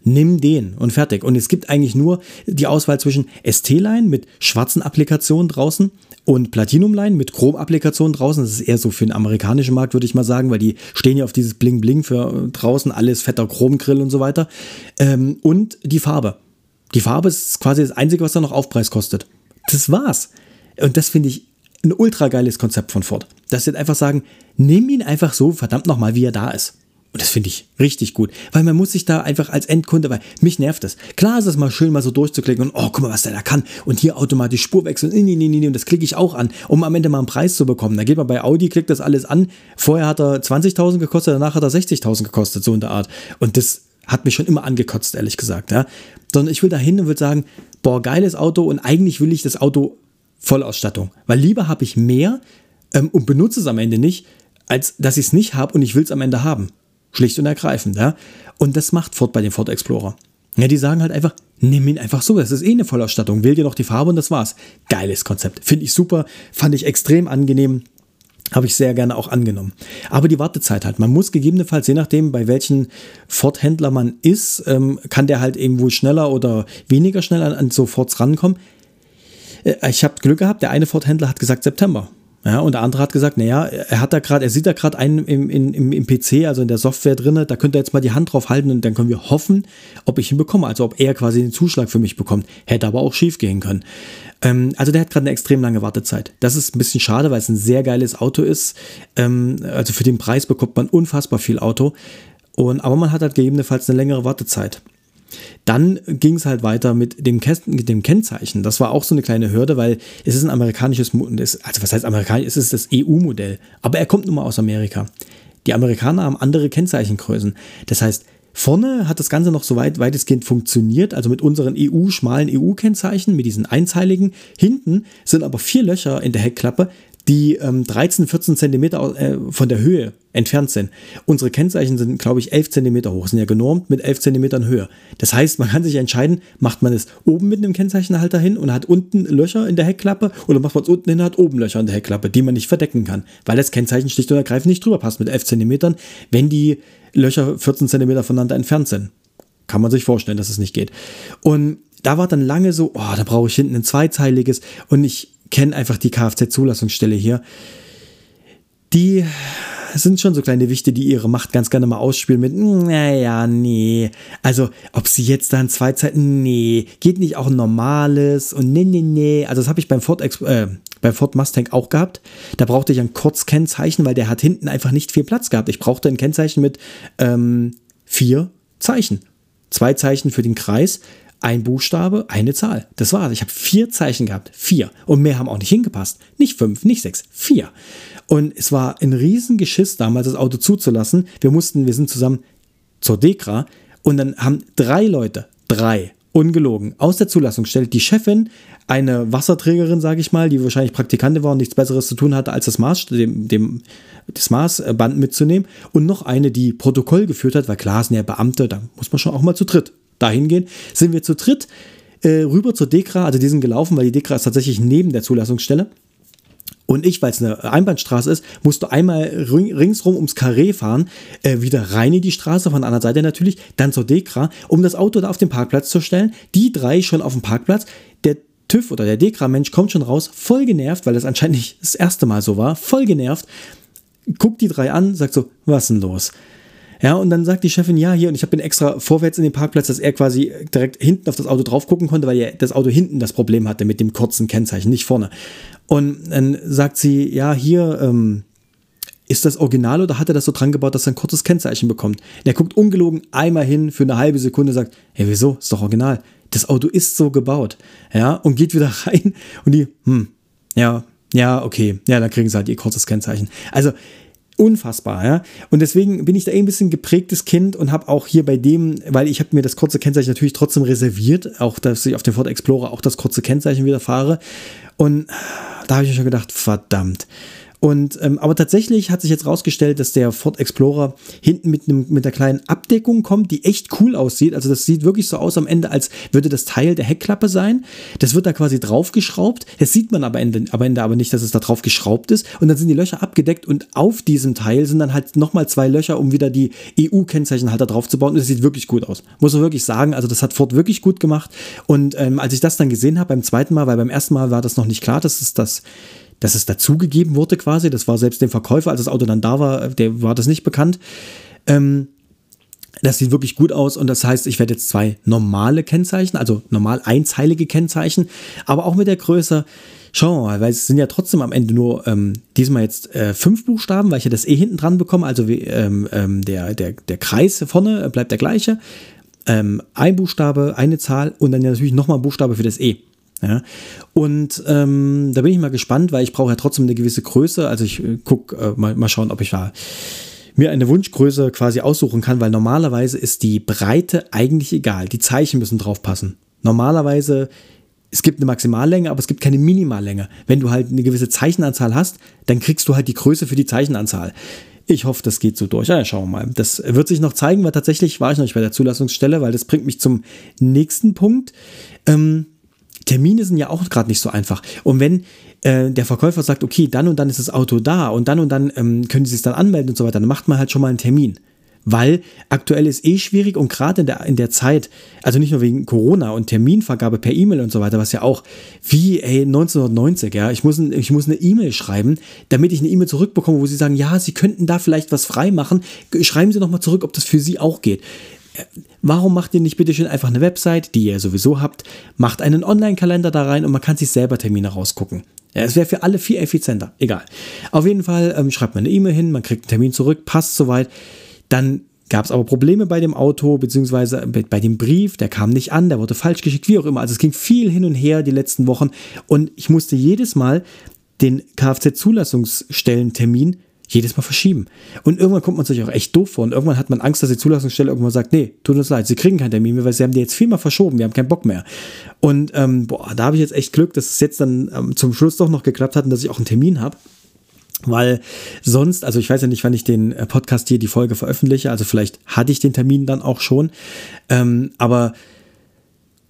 nimm den und fertig. Und es gibt eigentlich nur die Auswahl zwischen ST-Line mit schwarzen Applikationen draußen und Platinum-Line mit Chrom-Applikationen draußen. Das ist eher so für den amerikanischen Markt, würde ich mal sagen, weil die stehen ja auf dieses Bling-Bling für draußen, alles fetter Chromgrill und so weiter. Ähm, und die Farbe. Die Farbe ist quasi das Einzige, was da noch Aufpreis kostet. Das war's. Und das finde ich ein ultra geiles Konzept von Ford. Dass sie einfach sagen, nimm ihn einfach so, verdammt nochmal, wie er da ist. Und das finde ich richtig gut, weil man muss sich da einfach als Endkunde, weil mich nervt das. Klar ist es mal schön, mal so durchzuklicken und oh, guck mal, was der da kann. Und hier automatisch Spurwechsel, nee, nee, nee, nee, und das klicke ich auch an, um am Ende mal einen Preis zu bekommen. Da geht man bei Audi, klickt das alles an. Vorher hat er 20.000 gekostet, danach hat er 60.000 gekostet, so in der Art. Und das hat mich schon immer angekotzt, ehrlich gesagt. Ja. Sondern ich will da hin und würde sagen, boah, geiles Auto und eigentlich will ich das Auto Vollausstattung. Weil lieber habe ich mehr ähm, und benutze es am Ende nicht, als dass ich es nicht habe und ich will es am Ende haben. Schlicht und ergreifend, ja. Und das macht Ford bei dem Ford Explorer. Ja, die sagen halt einfach, nimm ihn einfach so, das ist eh eine Vollausstattung, wähl dir noch die Farbe und das war's. Geiles Konzept, finde ich super, fand ich extrem angenehm, habe ich sehr gerne auch angenommen. Aber die Wartezeit halt, man muss gegebenenfalls, je nachdem, bei welchen Ford-Händler man ist, ähm, kann der halt irgendwo schneller oder weniger schnell an, an so Fords rankommen. Äh, ich habe Glück gehabt, der eine Ford-Händler hat gesagt September. Ja, und der andere hat gesagt, naja, er hat da gerade, er sieht da gerade einen im, im, im PC, also in der Software drin, da könnt ihr jetzt mal die Hand drauf halten und dann können wir hoffen, ob ich ihn bekomme, also ob er quasi den Zuschlag für mich bekommt. Hätte aber auch schief gehen können. Ähm, also der hat gerade eine extrem lange Wartezeit. Das ist ein bisschen schade, weil es ein sehr geiles Auto ist. Ähm, also für den Preis bekommt man unfassbar viel Auto. Und, aber man hat halt gegebenenfalls eine längere Wartezeit. Dann ging es halt weiter mit dem, mit dem, Kennzeichen. Das war auch so eine kleine Hürde, weil es ist ein amerikanisches, also was heißt amerikanisch, es ist das EU-Modell, aber er kommt nun mal aus Amerika. Die Amerikaner haben andere Kennzeichengrößen. Das heißt, Vorne hat das Ganze noch so weit, weitestgehend funktioniert, also mit unseren EU-schmalen EU-Kennzeichen, mit diesen einzeiligen. Hinten sind aber vier Löcher in der Heckklappe, die ähm, 13, 14 Zentimeter äh, von der Höhe entfernt sind. Unsere Kennzeichen sind, glaube ich, 11 Zentimeter hoch, sind ja genormt mit 11 Zentimetern Höhe. Das heißt, man kann sich entscheiden, macht man es oben mit einem Kennzeichenhalter hin und hat unten Löcher in der Heckklappe oder macht man es unten hin und hat oben Löcher in der Heckklappe, die man nicht verdecken kann, weil das Kennzeichen schlicht und ergreifend nicht drüber passt mit 11 Zentimetern, wenn die Löcher 14 Zentimeter voneinander entfernt sind. Kann man sich vorstellen, dass es nicht geht. Und da war dann lange so, oh, da brauche ich hinten ein zweizeiliges und ich kenne einfach die Kfz-Zulassungsstelle hier. Die sind schon so kleine Wichte, die ihre Macht ganz gerne mal ausspielen mit, naja, nee. Also, ob sie jetzt dann zwei Zeiten, nee, geht nicht auch ein normales und nee, nee, nee. Also, das habe ich beim Ford, äh, beim Ford Mustang auch gehabt. Da brauchte ich ein Kurzkennzeichen, weil der hat hinten einfach nicht viel Platz gehabt. Ich brauchte ein Kennzeichen mit ähm, vier Zeichen. Zwei Zeichen für den Kreis, ein Buchstabe, eine Zahl. Das war's. Ich habe vier Zeichen gehabt. Vier. Und mehr haben auch nicht hingepasst. Nicht fünf, nicht sechs, vier. Und es war ein Riesengeschiss damals, das Auto zuzulassen. Wir mussten, wir sind zusammen zur Dekra und dann haben drei Leute, drei, ungelogen, aus der Zulassungsstelle, die Chefin, eine Wasserträgerin, sage ich mal, die wahrscheinlich Praktikantin war und nichts Besseres zu tun hatte, als das Maß, dem, dem, das Maßband mitzunehmen und noch eine, die Protokoll geführt hat, weil klar sind ja Beamte, da muss man schon auch mal zu dritt dahin gehen, sind wir zu dritt äh, rüber zur Dekra, also die sind gelaufen, weil die Dekra ist tatsächlich neben der Zulassungsstelle. Und ich, weil es eine Einbahnstraße ist, musste einmal ringsrum ums Karree fahren, äh, wieder rein in die Straße, von der anderen Seite natürlich, dann zur Dekra, um das Auto da auf den Parkplatz zu stellen. Die drei schon auf dem Parkplatz. Der TÜV oder der Dekra-Mensch kommt schon raus, voll genervt, weil das anscheinend nicht das erste Mal so war, voll genervt, guckt die drei an, sagt so, was ist denn los? Ja, und dann sagt die Chefin, ja, hier, und ich habe extra vorwärts in den Parkplatz, dass er quasi direkt hinten auf das Auto drauf gucken konnte, weil ja das Auto hinten das Problem hatte mit dem kurzen Kennzeichen, nicht vorne. Und dann sagt sie, ja, hier, ähm, ist das Original oder hat er das so dran gebaut, dass er ein kurzes Kennzeichen bekommt? Und er guckt ungelogen einmal hin für eine halbe Sekunde, sagt, hey, wieso? Ist doch original. Das Auto ist so gebaut. Ja, und geht wieder rein und die, hm, ja, ja, okay, ja, dann kriegen sie halt ihr kurzes Kennzeichen. Also, unfassbar, ja. Und deswegen bin ich da eh ein bisschen geprägtes Kind und habe auch hier bei dem, weil ich habe mir das kurze Kennzeichen natürlich trotzdem reserviert, auch dass ich auf dem Ford Explorer auch das kurze Kennzeichen wieder fahre. Und da habe ich schon gedacht, verdammt. Und, ähm, aber tatsächlich hat sich jetzt rausgestellt, dass der Ford Explorer hinten mit, einem, mit einer kleinen Abdeckung kommt, die echt cool aussieht. Also das sieht wirklich so aus am Ende, als würde das Teil der Heckklappe sein. Das wird da quasi draufgeschraubt. Das sieht man aber Ende, am Ende aber nicht, dass es da drauf geschraubt ist. Und dann sind die Löcher abgedeckt und auf diesem Teil sind dann halt nochmal zwei Löcher, um wieder die EU-Kennzeichenhalter bauen. Und das sieht wirklich gut aus. Muss man wirklich sagen. Also das hat Ford wirklich gut gemacht. Und ähm, als ich das dann gesehen habe beim zweiten Mal, weil beim ersten Mal war das noch nicht klar, dass es das dass es dazugegeben wurde quasi. Das war selbst dem Verkäufer, als das Auto dann da war, der war das nicht bekannt. Ähm, das sieht wirklich gut aus und das heißt, ich werde jetzt zwei normale Kennzeichen, also normal einzeilige Kennzeichen, aber auch mit der Größe. Schauen wir mal, weil es sind ja trotzdem am Ende nur ähm, diesmal jetzt äh, fünf Buchstaben, weil ich ja das E hinten dran bekomme. Also wie, ähm, ähm, der, der, der Kreis vorne bleibt der gleiche. Ähm, ein Buchstabe, eine Zahl und dann ja natürlich nochmal ein Buchstabe für das E. Ja? Und ähm, da bin ich mal gespannt, weil ich brauche ja trotzdem eine gewisse Größe. Also ich äh, gucke äh, mal, mal schauen, ob ich da mir eine Wunschgröße quasi aussuchen kann, weil normalerweise ist die Breite eigentlich egal. Die Zeichen müssen drauf passen. Normalerweise es gibt eine Maximallänge, aber es gibt keine Minimallänge. Wenn du halt eine gewisse Zeichenanzahl hast, dann kriegst du halt die Größe für die Zeichenanzahl. Ich hoffe, das geht so durch. Ja, schauen wir mal. Das wird sich noch zeigen, weil tatsächlich war ich noch nicht bei der Zulassungsstelle, weil das bringt mich zum nächsten Punkt. Ähm, Termine sind ja auch gerade nicht so einfach. Und wenn äh, der Verkäufer sagt, okay, dann und dann ist das Auto da und dann und dann ähm, können Sie sich dann anmelden und so weiter, dann macht man halt schon mal einen Termin. Weil aktuell ist eh schwierig und gerade in der, in der Zeit, also nicht nur wegen Corona und Terminvergabe per E-Mail und so weiter, was ja auch wie ey, 1990, ja, ich muss, ich muss eine E-Mail schreiben, damit ich eine E-Mail zurückbekomme, wo Sie sagen, ja, Sie könnten da vielleicht was frei machen. Schreiben Sie nochmal zurück, ob das für Sie auch geht. Warum macht ihr nicht bitte schön einfach eine Website, die ihr sowieso habt, macht einen Online-Kalender da rein und man kann sich selber Termine rausgucken. Ja, es wäre für alle viel effizienter. Egal. Auf jeden Fall ähm, schreibt man eine E-Mail hin, man kriegt einen Termin zurück, passt soweit. Dann gab es aber Probleme bei dem Auto, beziehungsweise bei dem Brief, der kam nicht an, der wurde falsch geschickt, wie auch immer. Also es ging viel hin und her die letzten Wochen und ich musste jedes Mal den Kfz-Zulassungsstellentermin jedes Mal verschieben. Und irgendwann kommt man sich auch echt doof vor. Und irgendwann hat man Angst, dass die Zulassungsstelle irgendwann sagt, nee, tut uns leid, sie kriegen keinen Termin mehr, weil sie haben die jetzt viermal verschoben, wir haben keinen Bock mehr. Und ähm, boah, da habe ich jetzt echt Glück, dass es jetzt dann ähm, zum Schluss doch noch geklappt hat und dass ich auch einen Termin habe. Weil sonst, also ich weiß ja nicht, wann ich den äh, Podcast hier, die Folge veröffentliche, also vielleicht hatte ich den Termin dann auch schon. Ähm, aber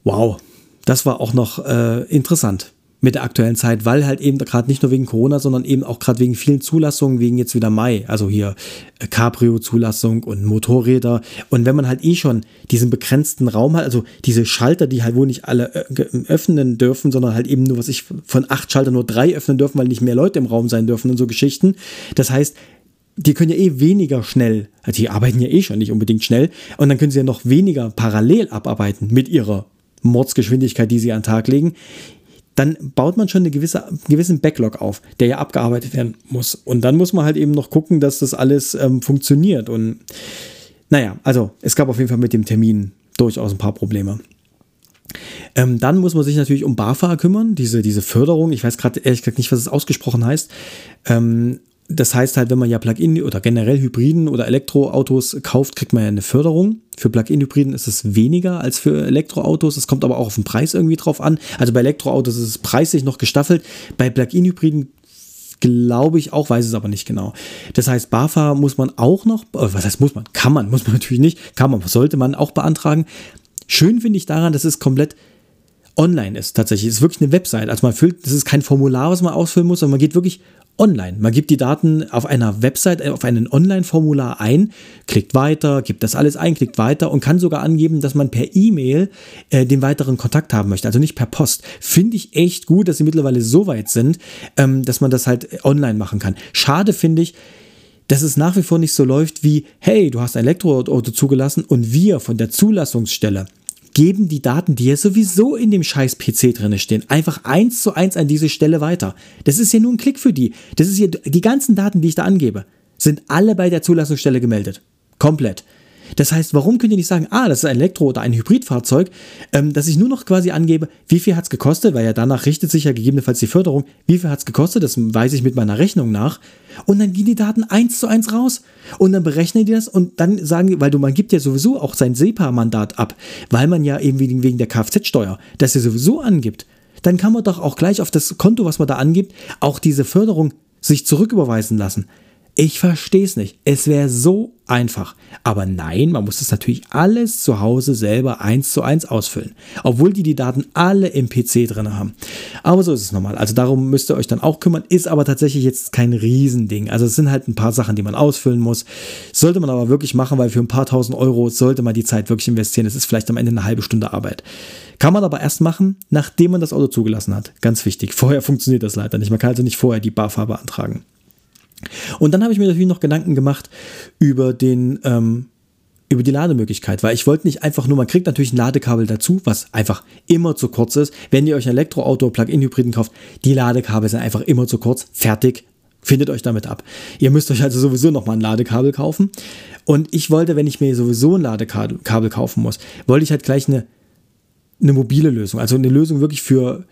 wow, das war auch noch äh, interessant mit der aktuellen Zeit, weil halt eben gerade nicht nur wegen Corona, sondern eben auch gerade wegen vielen Zulassungen, wegen jetzt wieder Mai, also hier äh, Cabrio-Zulassung und Motorräder. Und wenn man halt eh schon diesen begrenzten Raum hat, also diese Schalter, die halt wohl nicht alle äh, öffnen dürfen, sondern halt eben nur, was ich von acht Schaltern nur drei öffnen dürfen, weil nicht mehr Leute im Raum sein dürfen und so Geschichten. Das heißt, die können ja eh weniger schnell, also die arbeiten ja eh schon nicht unbedingt schnell, und dann können sie ja noch weniger parallel abarbeiten mit ihrer Mordsgeschwindigkeit, die sie an den Tag legen dann baut man schon eine gewisse, einen gewissen Backlog auf, der ja abgearbeitet werden muss. Und dann muss man halt eben noch gucken, dass das alles ähm, funktioniert. Und naja, also es gab auf jeden Fall mit dem Termin durchaus ein paar Probleme. Ähm, dann muss man sich natürlich um BAFA kümmern, diese, diese Förderung. Ich weiß gerade ehrlich gesagt nicht, was es ausgesprochen heißt. Ähm, das heißt halt, wenn man ja Plug-in oder generell Hybriden oder Elektroautos kauft, kriegt man ja eine Förderung. Für Plug-in-Hybriden ist es weniger als für Elektroautos. Es kommt aber auch auf den Preis irgendwie drauf an. Also bei Elektroautos ist es preislich noch gestaffelt. Bei Plug-in-Hybriden glaube ich auch, weiß es aber nicht genau. Das heißt, BAFA muss man auch noch, äh, was heißt muss man? Kann man, muss man natürlich nicht, kann man, sollte man auch beantragen. Schön finde ich daran, dass es komplett online ist tatsächlich. Es ist wirklich eine Website. Also man füllt, das ist kein Formular, was man ausfüllen muss, sondern man geht wirklich online. Man gibt die Daten auf einer Website, äh, auf einem Online-Formular ein, klickt weiter, gibt das alles ein, klickt weiter und kann sogar angeben, dass man per E-Mail äh, den weiteren Kontakt haben möchte, also nicht per Post. Finde ich echt gut, dass sie mittlerweile so weit sind, ähm, dass man das halt online machen kann. Schade finde ich, dass es nach wie vor nicht so läuft wie, hey, du hast ein Elektroauto zugelassen und wir von der Zulassungsstelle geben die Daten, die ja sowieso in dem scheiß PC drin stehen, einfach eins zu eins an diese Stelle weiter. Das ist ja nur ein Klick für die. Das ist ja, die ganzen Daten, die ich da angebe, sind alle bei der Zulassungsstelle gemeldet. Komplett. Das heißt, warum könnt ihr nicht sagen, ah, das ist ein Elektro- oder ein Hybridfahrzeug, ähm, dass ich nur noch quasi angebe, wie viel hat es gekostet, weil ja danach richtet sich ja gegebenenfalls die Förderung, wie viel hat es gekostet, das weiß ich mit meiner Rechnung nach. Und dann gehen die Daten eins zu eins raus. Und dann berechnen die das und dann sagen die, weil du, man gibt ja sowieso auch sein SEPA-Mandat ab, weil man ja eben wegen, wegen der Kfz-Steuer das ja sowieso angibt. Dann kann man doch auch gleich auf das Konto, was man da angibt, auch diese Förderung sich zurücküberweisen lassen. Ich verstehe es nicht. Es wäre so einfach. Aber nein, man muss das natürlich alles zu Hause selber eins zu eins ausfüllen. Obwohl die die Daten alle im PC drin haben. Aber so ist es normal. Also darum müsst ihr euch dann auch kümmern. Ist aber tatsächlich jetzt kein Riesending. Also es sind halt ein paar Sachen, die man ausfüllen muss. Sollte man aber wirklich machen, weil für ein paar tausend Euro sollte man die Zeit wirklich investieren. Es ist vielleicht am Ende eine halbe Stunde Arbeit. Kann man aber erst machen, nachdem man das Auto zugelassen hat. Ganz wichtig. Vorher funktioniert das leider nicht. Man kann also nicht vorher die BAFA beantragen. Und dann habe ich mir natürlich noch Gedanken gemacht über den, ähm, über die Lademöglichkeit, weil ich wollte nicht einfach nur, man kriegt natürlich ein Ladekabel dazu, was einfach immer zu kurz ist. Wenn ihr euch ein Elektroauto, Plug-in-Hybriden kauft, die Ladekabel sind einfach immer zu kurz. Fertig. Findet euch damit ab. Ihr müsst euch also sowieso nochmal ein Ladekabel kaufen. Und ich wollte, wenn ich mir sowieso ein Ladekabel kaufen muss, wollte ich halt gleich eine, eine mobile Lösung. Also eine Lösung wirklich für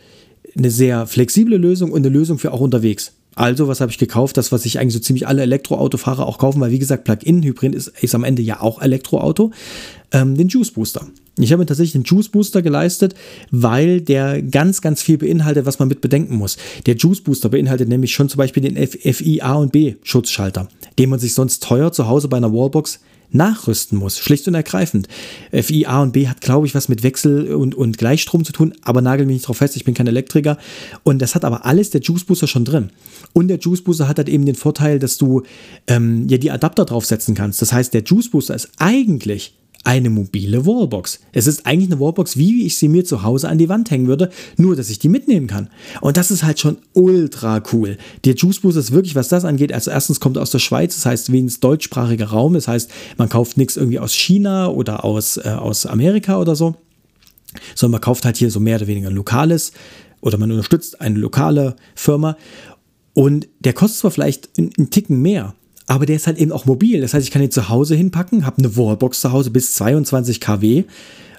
eine sehr flexible Lösung und eine Lösung für auch unterwegs. Also, was habe ich gekauft? Das, was sich eigentlich so ziemlich alle Elektroautofahrer auch kaufen, weil wie gesagt, Plug-in-Hybrid ist, ist am Ende ja auch Elektroauto. Ähm, den Juice Booster. Ich habe mir tatsächlich den Juice Booster geleistet, weil der ganz, ganz viel beinhaltet, was man mit bedenken muss. Der Juice Booster beinhaltet nämlich schon zum Beispiel den FI A und B Schutzschalter, den man sich sonst teuer zu Hause bei einer Wallbox nachrüsten muss, schlicht und ergreifend. FI A und B hat, glaube ich, was mit Wechsel und, und Gleichstrom zu tun, aber nagel mich nicht drauf fest, ich bin kein Elektriker. Und das hat aber alles der Juice Booster schon drin. Und der Juice Booster hat halt eben den Vorteil, dass du ähm, ja die Adapter draufsetzen kannst. Das heißt, der Juice Booster ist eigentlich eine mobile Wallbox. Es ist eigentlich eine Wallbox, wie ich sie mir zu Hause an die Wand hängen würde, nur dass ich die mitnehmen kann. Und das ist halt schon ultra cool. Der Juice Boost ist wirklich, was das angeht, also erstens kommt aus der Schweiz, das heißt wenigstens deutschsprachiger Raum, das heißt, man kauft nichts irgendwie aus China oder aus, äh, aus Amerika oder so, sondern man kauft halt hier so mehr oder weniger lokales oder man unterstützt eine lokale Firma und der kostet zwar vielleicht einen Ticken mehr, aber der ist halt eben auch mobil. Das heißt, ich kann ihn zu Hause hinpacken, habe eine Wallbox zu Hause bis 22 kW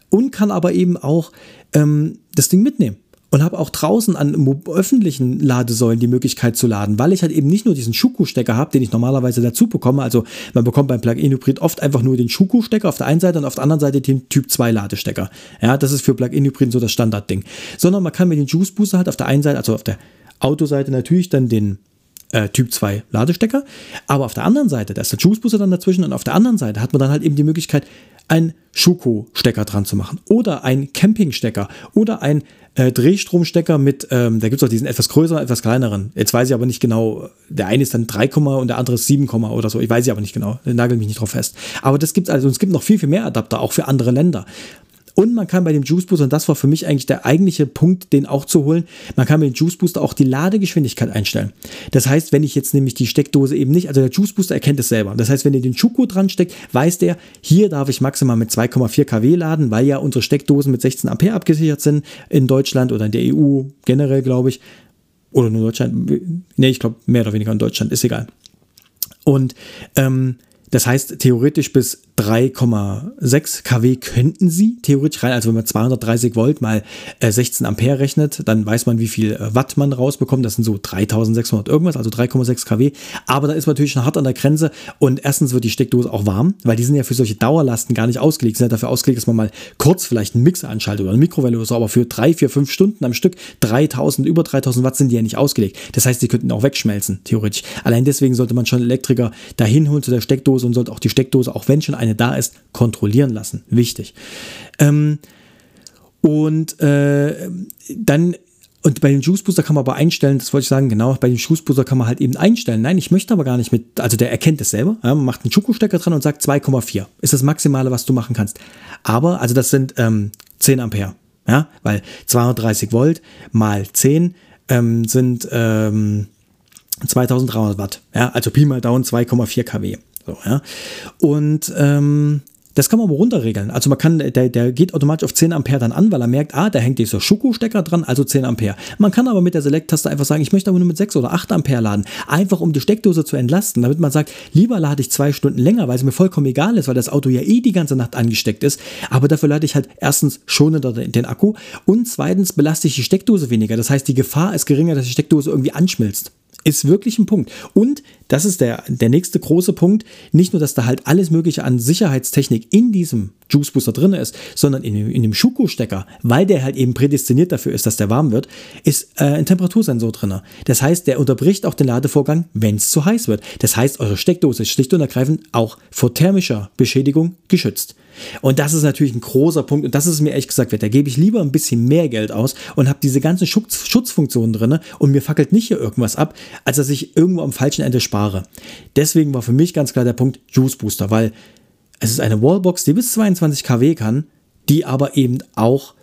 und kann aber eben auch ähm, das Ding mitnehmen. und habe auch draußen an öffentlichen Ladesäulen die Möglichkeit zu laden, weil ich halt eben nicht nur diesen Schuko-Stecker habe, den ich normalerweise dazu bekomme. Also man bekommt beim Plug-in-Hybrid oft einfach nur den Schuko-Stecker auf der einen Seite und auf der anderen Seite den Typ 2 Ladestecker. Ja, das ist für Plug-in-Hybrid so das Standardding. Sondern man kann mit den Juice Booster halt auf der einen Seite, also auf der Autoseite natürlich dann den äh, Typ 2 Ladestecker. Aber auf der anderen Seite, da ist der Juice dann dazwischen und auf der anderen Seite hat man dann halt eben die Möglichkeit, einen Schuko-Stecker dran zu machen oder ein Camping-Stecker oder ein äh, Drehstromstecker mit, ähm, da gibt es auch diesen etwas größeren, etwas kleineren. Jetzt weiß ich aber nicht genau, der eine ist dann 3, und der andere ist 7, oder so. Ich weiß ich aber nicht genau, nagel mich nicht drauf fest. Aber das gibt also, es gibt noch viel, viel mehr Adapter, auch für andere Länder. Und man kann bei dem Juice Booster, und das war für mich eigentlich der eigentliche Punkt, den auch zu holen, man kann mit dem Juice Booster auch die Ladegeschwindigkeit einstellen. Das heißt, wenn ich jetzt nämlich die Steckdose eben nicht, also der Juice Booster erkennt es selber. Das heißt, wenn ihr den Schuko dran steckt, weiß der, hier darf ich maximal mit 2,4 kW laden, weil ja unsere Steckdosen mit 16 Ampere abgesichert sind in Deutschland oder in der EU generell, glaube ich. Oder nur Deutschland. Nee, ich glaube mehr oder weniger in Deutschland, ist egal. Und ähm, das heißt, theoretisch bis 3,6 kW könnten sie theoretisch rein. Also wenn man 230 Volt mal 16 äh, Ampere rechnet, dann weiß man, wie viel äh, Watt man rausbekommt. Das sind so 3600 irgendwas, also 3,6 kW. Aber da ist man natürlich schon hart an der Grenze. Und erstens wird die Steckdose auch warm, weil die sind ja für solche Dauerlasten gar nicht ausgelegt. Sind ja dafür ausgelegt, dass man mal kurz vielleicht einen Mixer anschaltet oder eine Mikrowelle oder so. Aber für drei, vier, fünf Stunden am Stück 3000, über 3000 Watt sind die ja nicht ausgelegt. Das heißt, die könnten auch wegschmelzen, theoretisch. Allein deswegen sollte man schon Elektriker dahin holen zu der Steckdose und sollte auch die Steckdose, auch wenn schon eine da ist, kontrollieren lassen. Wichtig. Ähm, und äh, dann und bei dem Juice Booster kann man aber einstellen, das wollte ich sagen, genau, bei dem Juice Booster kann man halt eben einstellen. Nein, ich möchte aber gar nicht mit, also der erkennt es selber, ja, man macht einen Schuko-Stecker dran und sagt 2,4 ist das Maximale, was du machen kannst. Aber, also das sind ähm, 10 Ampere, ja, weil 230 Volt mal 10 ähm, sind ähm, 2300 Watt, ja, also Pi mal Down 2,4 kW. So, ja. Und ähm, das kann man aber runterregeln. Also man kann, der, der geht automatisch auf 10 Ampere dann an, weil er merkt, ah, da hängt dieser Schuko-Stecker dran, also 10 Ampere. Man kann aber mit der Select-Taste einfach sagen, ich möchte aber nur mit 6 oder 8 Ampere laden. Einfach um die Steckdose zu entlasten, damit man sagt, lieber lade ich zwei Stunden länger, weil es mir vollkommen egal ist, weil das Auto ja eh die ganze Nacht angesteckt ist. Aber dafür lade ich halt erstens schonender den Akku und zweitens belaste ich die Steckdose weniger. Das heißt, die Gefahr ist geringer, dass die Steckdose irgendwie anschmilzt. Ist wirklich ein Punkt. Und das ist der, der nächste große Punkt. Nicht nur, dass da halt alles Mögliche an Sicherheitstechnik in diesem Juice Booster drin ist, sondern in, in dem Schuko-Stecker, weil der halt eben prädestiniert dafür ist, dass der warm wird, ist äh, ein Temperatursensor drin. Das heißt, der unterbricht auch den Ladevorgang, wenn es zu heiß wird. Das heißt, eure Steckdose ist schlicht und ergreifend auch vor thermischer Beschädigung geschützt. Und das ist natürlich ein großer Punkt und das ist mir ehrlich gesagt wert. Da gebe ich lieber ein bisschen mehr Geld aus und habe diese ganzen Schutz, Schutzfunktionen drin und mir fackelt nicht hier irgendwas ab, als dass ich irgendwo am falschen Ende spare. Deswegen war für mich ganz klar der Punkt Juice Booster, weil es ist eine Wallbox, die bis 22 kW kann, die aber eben auch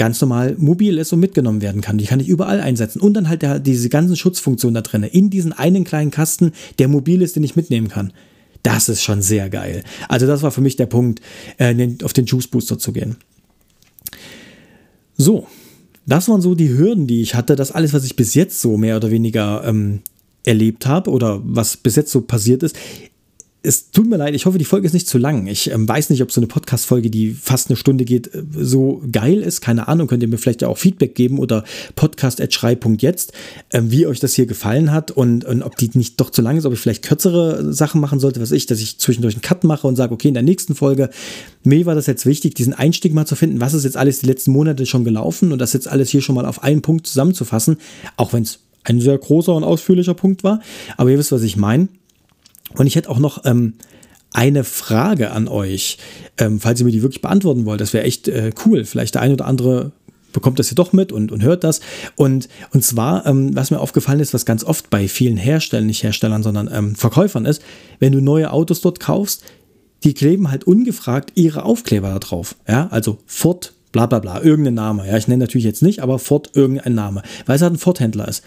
ganz normal mobil ist und mitgenommen werden kann. Die kann ich überall einsetzen. Und dann halt der, diese ganzen Schutzfunktionen da drin, in diesen einen kleinen Kasten, der mobil ist, den ich mitnehmen kann. Das ist schon sehr geil. Also das war für mich der Punkt, äh, auf den Juice Booster zu gehen. So, das waren so die Hürden, die ich hatte. Das alles, was ich bis jetzt so mehr oder weniger ähm, erlebt habe oder was bis jetzt so passiert ist es tut mir leid, ich hoffe, die Folge ist nicht zu lang. Ich ähm, weiß nicht, ob so eine Podcast-Folge, die fast eine Stunde geht, äh, so geil ist. Keine Ahnung, könnt ihr mir vielleicht auch Feedback geben oder podcast.schrei.jetzt, ähm, wie euch das hier gefallen hat und, und ob die nicht doch zu lang ist, ob ich vielleicht kürzere Sachen machen sollte, was ich, dass ich zwischendurch einen Cut mache und sage, okay, in der nächsten Folge, mir war das jetzt wichtig, diesen Einstieg mal zu finden, was ist jetzt alles die letzten Monate schon gelaufen und das jetzt alles hier schon mal auf einen Punkt zusammenzufassen, auch wenn es ein sehr großer und ausführlicher Punkt war. Aber ihr wisst, was ich meine. Und ich hätte auch noch ähm, eine Frage an euch, ähm, falls ihr mir die wirklich beantworten wollt. Das wäre echt äh, cool. Vielleicht der ein oder andere bekommt das hier doch mit und, und hört das. Und, und zwar, ähm, was mir aufgefallen ist, was ganz oft bei vielen Herstellern, nicht Herstellern, sondern ähm, Verkäufern ist, wenn du neue Autos dort kaufst, die kleben halt ungefragt ihre Aufkleber da drauf. Ja, also Ford, bla bla bla, irgendein Name. Ja, ich nenne natürlich jetzt nicht, aber Ford irgendein Name, weil es halt ein Ford-Händler ist.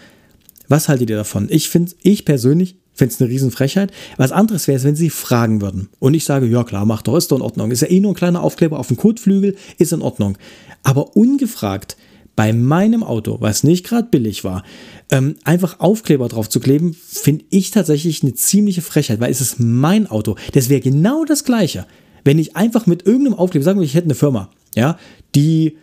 Was haltet ihr davon? Ich finde, ich persönlich finde es eine Riesenfrechheit. Was anderes wäre es, wenn sie fragen würden. Und ich sage, ja klar, mach doch, ist doch in Ordnung. Ist ja eh nur ein kleiner Aufkleber auf dem Kotflügel, ist in Ordnung. Aber ungefragt bei meinem Auto, was nicht gerade billig war, ähm, einfach Aufkleber drauf zu kleben, finde ich tatsächlich eine ziemliche Frechheit, weil es ist mein Auto. Das wäre genau das Gleiche. Wenn ich einfach mit irgendeinem Aufkleber, sagen wir, ich hätte eine Firma, ja, die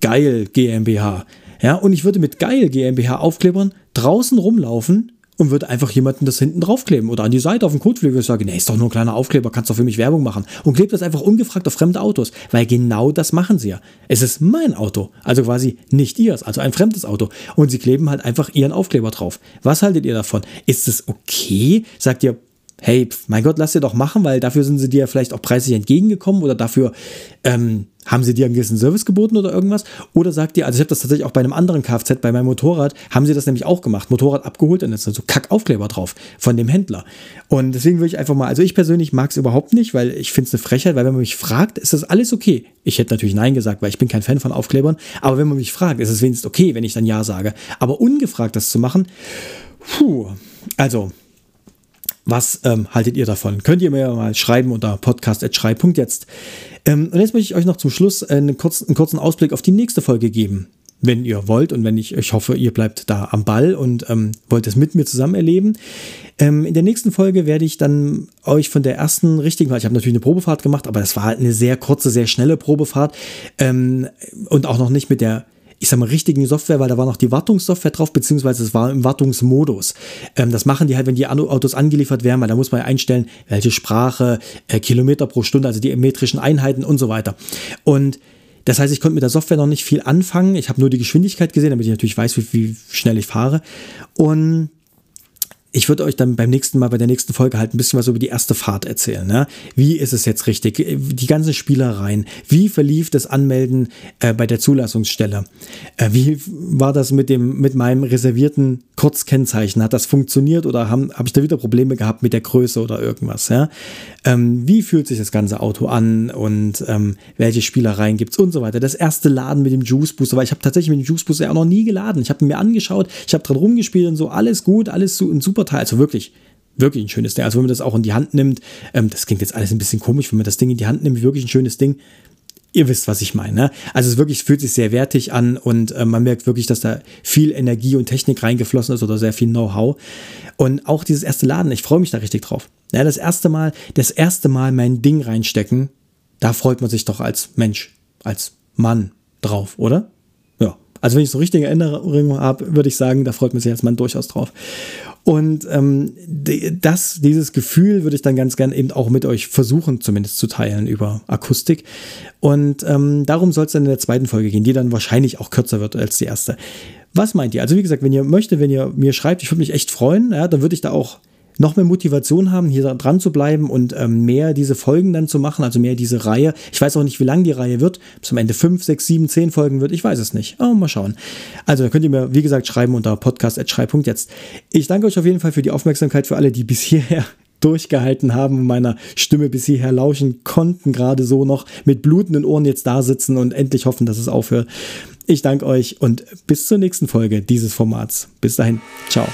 Geil GmbH. Ja, und ich würde mit Geil GmbH Aufklebern draußen rumlaufen und würde einfach jemanden das hinten draufkleben oder an die Seite auf den Kotflügel sagen, nee, ist doch nur ein kleiner Aufkleber, kannst doch für mich Werbung machen. Und klebt das einfach ungefragt auf fremde Autos, weil genau das machen sie ja. Es ist mein Auto, also quasi nicht ihrs, also ein fremdes Auto. Und sie kleben halt einfach ihren Aufkleber drauf. Was haltet ihr davon? Ist es okay? Sagt ihr, hey, mein Gott, lass dir doch machen, weil dafür sind sie dir vielleicht auch preislich entgegengekommen oder dafür ähm, haben sie dir einen gewissen Service geboten oder irgendwas? Oder sagt ihr, also ich habe das tatsächlich auch bei einem anderen Kfz, bei meinem Motorrad, haben sie das nämlich auch gemacht. Motorrad abgeholt und jetzt ist so Kackaufkleber drauf von dem Händler. Und deswegen würde ich einfach mal, also ich persönlich mag es überhaupt nicht, weil ich finde es eine Frechheit, weil wenn man mich fragt, ist das alles okay. Ich hätte natürlich Nein gesagt, weil ich bin kein Fan von Aufklebern, aber wenn man mich fragt, ist es wenigstens okay, wenn ich dann Ja sage. Aber ungefragt das zu machen, puh, also was ähm, haltet ihr davon? Könnt ihr mir mal schreiben unter podcast.schrei.jetzt. Ähm, und jetzt möchte ich euch noch zum Schluss einen kurzen, einen kurzen Ausblick auf die nächste Folge geben. Wenn ihr wollt und wenn ich, ich hoffe, ihr bleibt da am Ball und ähm, wollt es mit mir zusammen erleben. Ähm, in der nächsten Folge werde ich dann euch von der ersten richtigen, ich habe natürlich eine Probefahrt gemacht, aber das war eine sehr kurze, sehr schnelle Probefahrt ähm, und auch noch nicht mit der ich sag mal, richtigen Software, weil da war noch die Wartungssoftware drauf, beziehungsweise es war im Wartungsmodus. Ähm, das machen die halt, wenn die Autos angeliefert werden, weil da muss man ja einstellen, welche Sprache, äh, Kilometer pro Stunde, also die metrischen Einheiten und so weiter. Und das heißt, ich konnte mit der Software noch nicht viel anfangen. Ich habe nur die Geschwindigkeit gesehen, damit ich natürlich weiß, wie, wie schnell ich fahre. Und ich würde euch dann beim nächsten Mal, bei der nächsten Folge halt ein bisschen was über die erste Fahrt erzählen. Ne? Wie ist es jetzt richtig? Die ganzen Spielereien. Wie verlief das Anmelden äh, bei der Zulassungsstelle? Äh, wie war das mit dem, mit meinem reservierten Kurzkennzeichen? Hat das funktioniert oder habe hab ich da wieder Probleme gehabt mit der Größe oder irgendwas? Ja? Ähm, wie fühlt sich das ganze Auto an und ähm, welche Spielereien gibt es und so weiter? Das erste Laden mit dem Juice Booster, weil ich habe tatsächlich mit dem Juice Booster auch noch nie geladen. Ich habe mir angeschaut, ich habe dran rumgespielt und so, alles gut, alles so, super Teil. Also wirklich, wirklich ein schönes Ding. Also wenn man das auch in die Hand nimmt, ähm, das klingt jetzt alles ein bisschen komisch, wenn man das Ding in die Hand nimmt, wirklich ein schönes Ding. Ihr wisst, was ich meine. Ne? Also es wirklich fühlt sich sehr wertig an und äh, man merkt wirklich, dass da viel Energie und Technik reingeflossen ist oder sehr viel Know-how. Und auch dieses erste Laden, ich freue mich da richtig drauf. Ja, das erste Mal, das erste Mal mein Ding reinstecken, da freut man sich doch als Mensch, als Mann drauf, oder? Ja. Also wenn ich so richtige Erinnerungen habe, würde ich sagen, da freut man sich als Mann durchaus drauf. Und ähm, das, dieses Gefühl würde ich dann ganz gern eben auch mit euch versuchen, zumindest zu teilen über Akustik. Und ähm, darum soll es dann in der zweiten Folge gehen, die dann wahrscheinlich auch kürzer wird als die erste. Was meint ihr? Also wie gesagt, wenn ihr möchtet, wenn ihr mir schreibt, ich würde mich echt freuen, ja, dann würde ich da auch noch mehr Motivation haben, hier dran zu bleiben und ähm, mehr diese Folgen dann zu machen, also mehr diese Reihe. Ich weiß auch nicht, wie lang die Reihe wird. Bis am Ende fünf, sechs, sieben, zehn Folgen wird. Ich weiß es nicht. Aber mal schauen. Also da könnt ihr mir, wie gesagt, schreiben unter podcast.schrei.jetzt. Ich danke euch auf jeden Fall für die Aufmerksamkeit für alle, die bis hierher durchgehalten haben und meiner Stimme bis hierher lauschen konnten, gerade so noch mit blutenden Ohren jetzt da sitzen und endlich hoffen, dass es aufhört. Ich danke euch und bis zur nächsten Folge dieses Formats. Bis dahin, ciao.